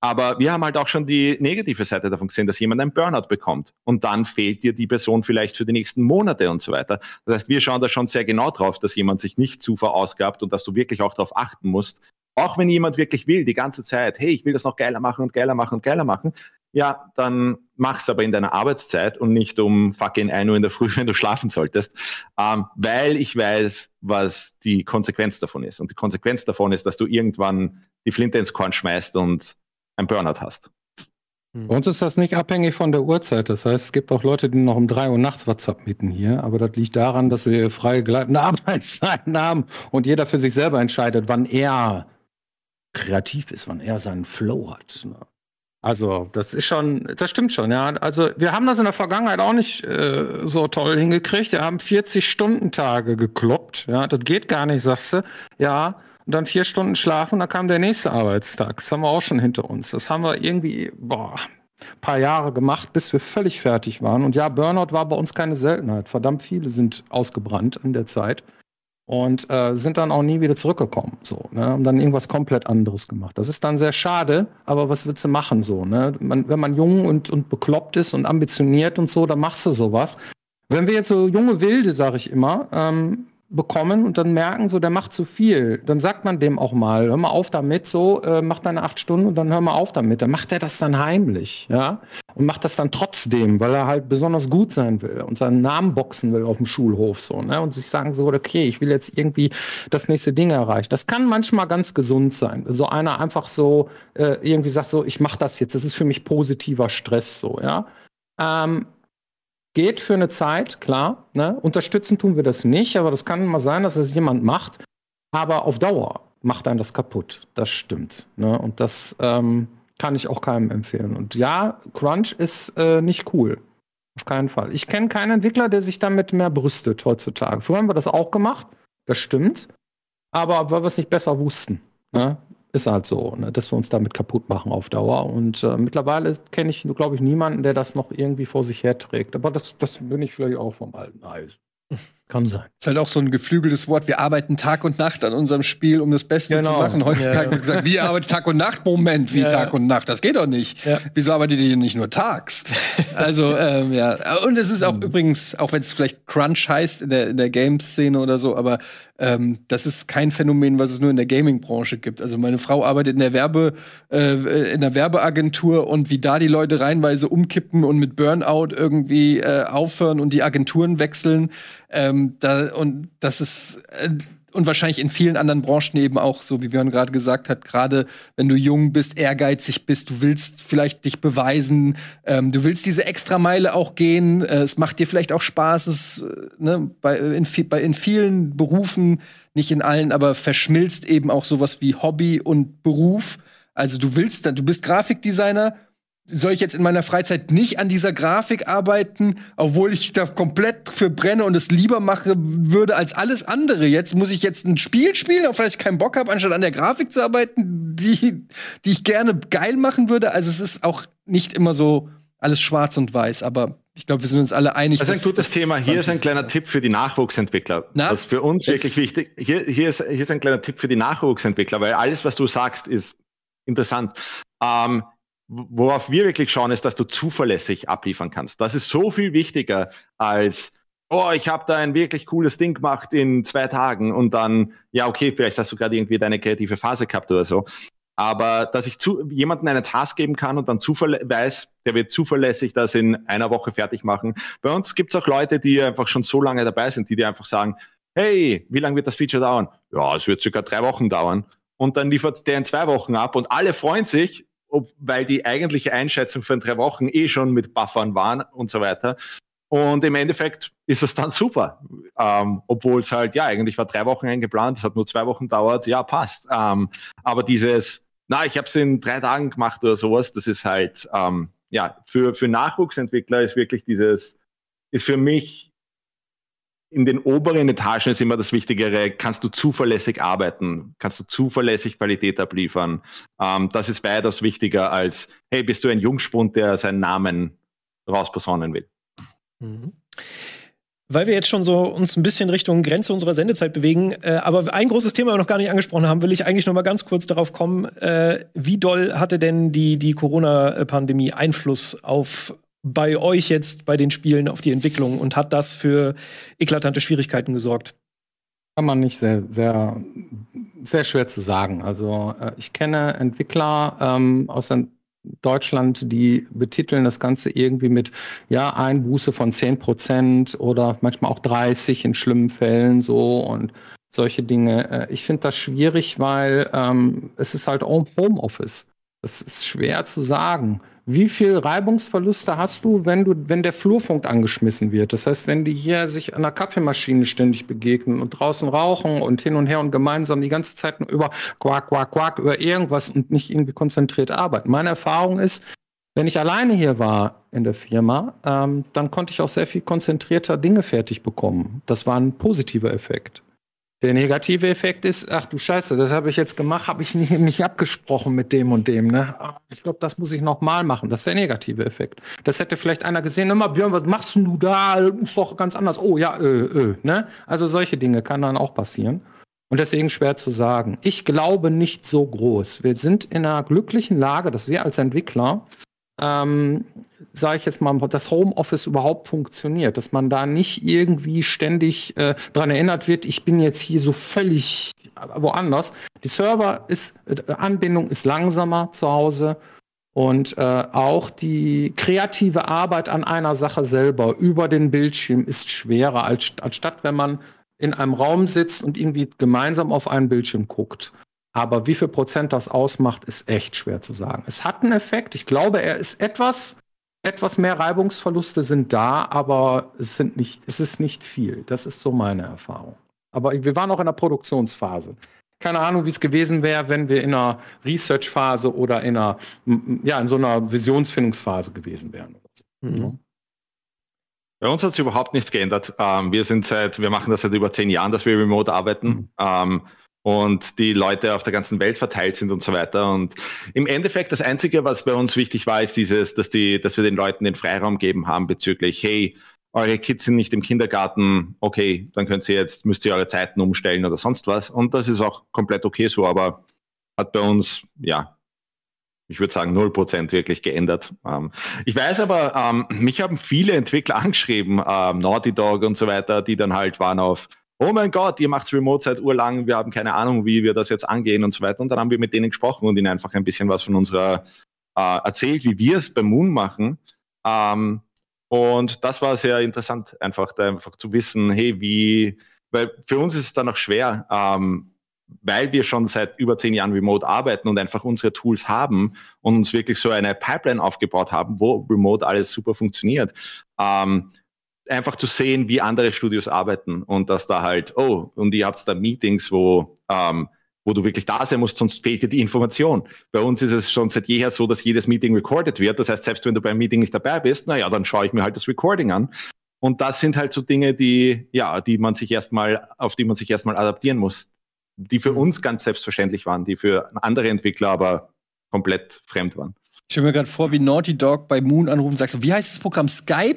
F: Aber wir haben halt auch schon die negative Seite davon gesehen, dass jemand einen Burnout bekommt. Und dann fehlt dir die Person vielleicht für die nächsten Monate und so weiter. Das heißt, wir schauen da schon sehr genau drauf, dass jemand sich nicht zu verausgabt und dass du wirklich auch darauf achten musst. Auch wenn jemand wirklich will, die ganze Zeit, hey, ich will das noch geiler machen und geiler machen und geiler machen, ja, dann mach's aber in deiner Arbeitszeit und nicht um fucking 1 Uhr in der Früh, [laughs] wenn du schlafen solltest, ähm, weil ich weiß, was die Konsequenz davon ist. Und die Konsequenz davon ist, dass du irgendwann die Flinte ins Korn schmeißt und ein Burnout hast.
E: Hm. Bei uns ist das nicht abhängig von der Uhrzeit. Das heißt, es gibt auch Leute, die noch um 3 Uhr nachts WhatsApp mieten hier. Aber das liegt daran, dass wir freie gleitende [laughs] Arbeitszeiten haben und jeder für sich selber entscheidet, wann er kreativ ist, wann er seinen Flow hat. Also, das ist schon, das stimmt schon, ja. Also, wir haben das in der Vergangenheit auch nicht äh, so toll hingekriegt. Wir haben 40-Stunden-Tage gekloppt, ja. Das geht gar nicht, sagst du. Ja. Und dann vier Stunden schlafen, dann kam der nächste Arbeitstag. Das haben wir auch schon hinter uns. Das haben wir irgendwie, boah, paar Jahre gemacht, bis wir völlig fertig waren. Und ja, Burnout war bei uns keine Seltenheit. Verdammt viele sind ausgebrannt in der Zeit und äh, sind dann auch nie wieder zurückgekommen. So, ne? Haben dann irgendwas komplett anderes gemacht. Das ist dann sehr schade, aber was willst du machen so? Ne? Man, wenn man jung und, und bekloppt ist und ambitioniert und so, dann machst du sowas. Wenn wir jetzt so junge Wilde, sag ich immer, ähm, bekommen und dann merken, so der macht zu viel, dann sagt man dem auch mal, hör mal auf damit, so äh, mach deine acht Stunden und dann hör mal auf damit. Dann macht er das dann heimlich, ja, und macht das dann trotzdem, weil er halt besonders gut sein will und seinen Namen boxen will auf dem Schulhof so, ne, und sich sagen so, okay, ich will jetzt irgendwie das nächste Ding erreichen. Das kann manchmal ganz gesund sein. So einer einfach so äh, irgendwie sagt so, ich mach das jetzt, das ist für mich positiver Stress so, ja. Ähm, Geht für eine Zeit, klar. Ne? Unterstützen tun wir das nicht, aber das kann mal sein, dass das jemand macht. Aber auf Dauer macht einen das kaputt. Das stimmt. Ne? Und das ähm, kann ich auch keinem empfehlen. Und ja, Crunch ist äh, nicht cool. Auf keinen Fall. Ich kenne keinen Entwickler, der sich damit mehr brüstet heutzutage. Früher haben wir das auch gemacht. Das stimmt. Aber weil wir es nicht besser wussten. Ne? Ist halt so, ne, dass wir uns damit kaputt machen auf Dauer. Und äh, mittlerweile kenne ich, glaube ich, niemanden, der das noch irgendwie vor sich her trägt. Aber das, das bin ich vielleicht auch vom alten Eis. [laughs] Kann sein.
C: Ist halt auch so ein geflügeltes Wort. Wir arbeiten Tag und Nacht an unserem Spiel, um das Beste genau. zu machen. Heutzutage ja. wird gesagt, wir arbeiten Tag und Nacht. Moment, wie ja. Tag und Nacht? Das geht doch nicht. Wieso arbeitet ihr nicht nur tags? also, ähm, ja. Und es ist auch mhm. übrigens, auch wenn es vielleicht Crunch heißt in der, in der Game-Szene oder so, aber ähm, das ist kein Phänomen, was es nur in der Gaming-Branche gibt. Also meine Frau arbeitet in der Werbe, äh, in der Werbeagentur und wie da die Leute reinweise umkippen und mit Burnout irgendwie äh, aufhören und die Agenturen wechseln. Ähm, da, und das ist äh, und wahrscheinlich in vielen anderen Branchen eben auch, so wie Björn gerade gesagt hat, gerade wenn du jung bist, ehrgeizig bist, du willst vielleicht dich beweisen, ähm, du willst diese extra Meile auch gehen, äh, es macht dir vielleicht auch Spaß, es, äh, ne, bei, in, bei, in vielen Berufen, nicht in allen, aber verschmilzt eben auch sowas wie Hobby und Beruf. Also du willst, du bist Grafikdesigner, soll ich jetzt in meiner Freizeit nicht an dieser Grafik arbeiten, obwohl ich da komplett für brenne und es lieber mache würde als alles andere. Jetzt muss ich jetzt ein Spiel spielen, auf das ich keinen Bock habe, anstatt an der Grafik zu arbeiten, die, die ich gerne geil machen würde. Also es ist auch nicht immer so alles schwarz und weiß, aber ich glaube, wir sind uns alle einig.
F: Das ist ein gutes Thema. Hier ist ein kleiner Tipp für die Nachwuchsentwickler. Na? Das ist für uns wirklich wichtig. Hier, hier, ist, hier ist ein kleiner Tipp für die Nachwuchsentwickler, weil alles, was du sagst, ist interessant. Ähm, worauf wir wirklich schauen, ist, dass du zuverlässig abliefern kannst. Das ist so viel wichtiger als, oh, ich habe da ein wirklich cooles Ding gemacht in zwei Tagen und dann, ja, okay, vielleicht hast du gerade irgendwie deine kreative Phase gehabt oder so. Aber dass ich zu, jemanden einen Task geben kann und dann weiß, der wird zuverlässig das in einer Woche fertig machen. Bei uns gibt es auch Leute, die einfach schon so lange dabei sind, die dir einfach sagen, hey, wie lange wird das Feature dauern? Ja, es wird circa drei Wochen dauern. Und dann liefert der in zwei Wochen ab und alle freuen sich, ob, weil die eigentliche Einschätzung von drei Wochen eh schon mit Buffern waren und so weiter. Und im Endeffekt ist es dann super. Ähm, Obwohl es halt, ja, eigentlich war drei Wochen eingeplant, es hat nur zwei Wochen dauert, ja, passt. Ähm, aber dieses, na, ich habe es in drei Tagen gemacht oder sowas, das ist halt, ähm, ja, für, für Nachwuchsentwickler ist wirklich dieses, ist für mich in den oberen Etagen ist immer das Wichtigere, kannst du zuverlässig arbeiten, kannst du zuverlässig Qualität abliefern. Ähm, das ist weitaus wichtiger als, hey, bist du ein Jungspund, der seinen Namen rausposaunen will. Mhm.
A: Weil wir jetzt schon so uns ein bisschen Richtung Grenze unserer Sendezeit bewegen, äh, aber ein großes Thema wir noch gar nicht angesprochen haben, will ich eigentlich noch mal ganz kurz darauf kommen, äh, wie doll hatte denn die, die Corona-Pandemie Einfluss auf bei euch jetzt bei den Spielen auf die Entwicklung und hat das für eklatante Schwierigkeiten gesorgt?
E: Kann man nicht sehr, sehr, sehr schwer zu sagen. Also äh, ich kenne Entwickler ähm, aus Deutschland, die betiteln das Ganze irgendwie mit ja Einbuße von 10 Prozent oder manchmal auch 30 in schlimmen Fällen so und solche Dinge. Äh, ich finde das schwierig, weil ähm, es ist halt Homeoffice. Es ist schwer zu sagen. Wie viel Reibungsverluste hast du, wenn du, wenn der Flurfunk angeschmissen wird? Das heißt, wenn die hier sich an der Kaffeemaschine ständig begegnen und draußen rauchen und hin und her und gemeinsam die ganze Zeit nur über Quack, Quack, Quack, über irgendwas und nicht irgendwie konzentriert arbeiten. Meine Erfahrung ist, wenn ich alleine hier war in der Firma, ähm, dann konnte ich auch sehr viel konzentrierter Dinge fertig bekommen. Das war ein positiver Effekt. Der negative Effekt ist, ach du Scheiße, das habe ich jetzt gemacht, habe ich nicht, nicht abgesprochen mit dem und dem. Ne? Ich glaube, das muss ich nochmal machen. Das ist der negative Effekt. Das hätte vielleicht einer gesehen, immer Björn, was machst du da? Ist doch ganz anders. Oh ja, äh, äh. Ne? Also solche Dinge kann dann auch passieren. Und deswegen schwer zu sagen. Ich glaube nicht so groß. Wir sind in einer glücklichen Lage, dass wir als Entwickler ähm, sage ich jetzt mal, das Homeoffice überhaupt funktioniert, dass man da nicht irgendwie ständig äh, dran erinnert wird, ich bin jetzt hier so völlig woanders. Die Server ist, äh, Anbindung ist langsamer zu Hause und äh, auch die kreative Arbeit an einer Sache selber über den Bildschirm ist schwerer, als, als statt wenn man in einem Raum sitzt und irgendwie gemeinsam auf einen Bildschirm guckt. Aber wie viel Prozent das ausmacht, ist echt schwer zu sagen. Es hat einen Effekt. Ich glaube, er ist etwas, etwas mehr Reibungsverluste sind da, aber es sind nicht, es ist nicht viel. Das ist so meine Erfahrung. Aber wir waren auch in der Produktionsphase. Keine Ahnung, wie es gewesen wäre, wenn wir in einer Research-Phase oder in einer, ja, in so einer Visionsfindungsphase gewesen wären. Mhm.
F: Bei uns hat sich überhaupt nichts geändert. Ähm, wir sind seit, wir machen das seit über zehn Jahren, dass wir remote arbeiten. Mhm. Ähm, und die Leute auf der ganzen Welt verteilt sind und so weiter. Und im Endeffekt das Einzige, was bei uns wichtig war, ist dieses, dass die, dass wir den Leuten den Freiraum geben haben bezüglich, hey, eure Kids sind nicht im Kindergarten, okay, dann könnt ihr jetzt, müsst ihr eure Zeiten umstellen oder sonst was. Und das ist auch komplett okay so, aber hat bei uns, ja, ich würde sagen, 0% wirklich geändert. Ähm, ich weiß aber, ähm, mich haben viele Entwickler [laughs] angeschrieben, ähm, Naughty Dog und so weiter, die dann halt waren auf, oh mein Gott, ihr macht Remote seit urlang, wir haben keine Ahnung, wie wir das jetzt angehen und so weiter. Und dann haben wir mit denen gesprochen und ihnen einfach ein bisschen was von unserer äh, erzählt, wie wir es beim Moon machen. Ähm, und das war sehr interessant, einfach da einfach zu wissen, hey, wie, weil für uns ist es dann auch schwer, ähm, weil wir schon seit über zehn Jahren remote arbeiten und einfach unsere Tools haben und uns wirklich so eine Pipeline aufgebaut haben, wo remote alles super funktioniert. Ähm, einfach zu sehen, wie andere Studios arbeiten und dass da halt, oh, und ihr habt da Meetings, wo ähm, wo du wirklich da sein musst, sonst fehlt dir die Information. Bei uns ist es schon seit jeher so, dass jedes Meeting recorded wird. Das heißt, selbst wenn du beim Meeting nicht dabei bist, naja, dann schaue ich mir halt das Recording an. Und das sind halt so Dinge, die, ja, die man sich erstmal, auf die man sich erstmal adaptieren muss, die für mhm. uns ganz selbstverständlich waren, die für andere Entwickler aber komplett fremd waren.
C: Ich stelle mir gerade vor, wie Naughty Dog bei Moon anrufen und sagst, wie heißt das Programm? Skype?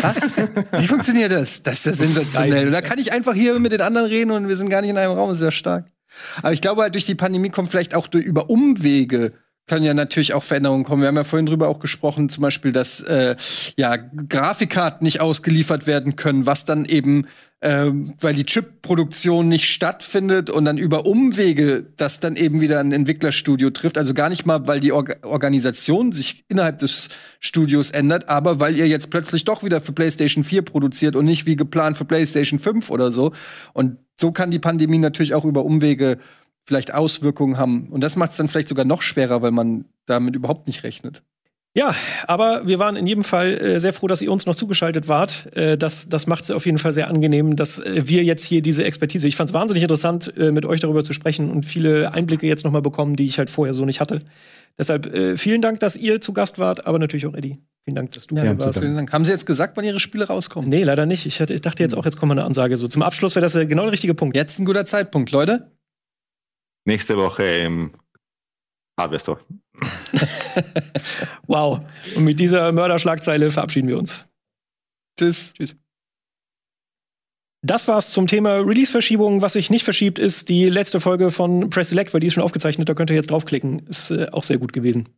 C: Was? [laughs] wie funktioniert das? Das ist ja sensationell. Und da kann ich einfach hier mit den anderen reden und wir sind gar nicht in einem Raum. Sehr stark. Aber ich glaube halt, durch die Pandemie kommt vielleicht auch durch, über Umwege können ja natürlich auch Veränderungen kommen. Wir haben ja vorhin drüber auch gesprochen, zum Beispiel, dass äh, ja Grafikkarten nicht ausgeliefert werden können, was dann eben, äh, weil die Chip-Produktion nicht stattfindet und dann über Umwege das dann eben wieder ein Entwicklerstudio trifft. Also gar nicht mal, weil die Or Organisation sich innerhalb des Studios ändert, aber weil ihr jetzt plötzlich doch wieder für PlayStation 4 produziert und nicht wie geplant für PlayStation 5 oder so. Und so kann die Pandemie natürlich auch über Umwege vielleicht Auswirkungen haben. Und das macht es dann vielleicht sogar noch schwerer, weil man damit überhaupt nicht rechnet.
A: Ja, aber wir waren in jedem Fall äh, sehr froh, dass ihr uns noch zugeschaltet wart. Äh, das das macht es auf jeden Fall sehr angenehm, dass äh, wir jetzt hier diese Expertise. Ich fand es wahnsinnig interessant, äh, mit euch darüber zu sprechen und viele Einblicke jetzt noch mal bekommen, die ich halt vorher so nicht hatte. Deshalb äh, vielen Dank, dass ihr zu Gast wart, aber natürlich auch Eddie. Vielen Dank, dass du ja, hier warst.
C: Vielen Dank. Haben Sie jetzt gesagt, wann Ihre Spiele rauskommen?
A: Nee, leider nicht. Ich, hatte, ich dachte jetzt auch, jetzt kommt mal eine Ansage. So zum Abschluss wäre das äh, genau der richtige Punkt.
C: Jetzt ein guter Zeitpunkt, Leute
F: nächste Woche im Hardware [laughs]
A: wow. Und mit dieser Mörderschlagzeile verabschieden wir uns.
C: Tschüss. Tschüss.
A: Das war's zum Thema Release-Verschiebung. Was sich nicht verschiebt, ist die letzte Folge von Press Select, weil die ist schon aufgezeichnet. Da könnt ihr jetzt draufklicken. Ist äh, auch sehr gut gewesen.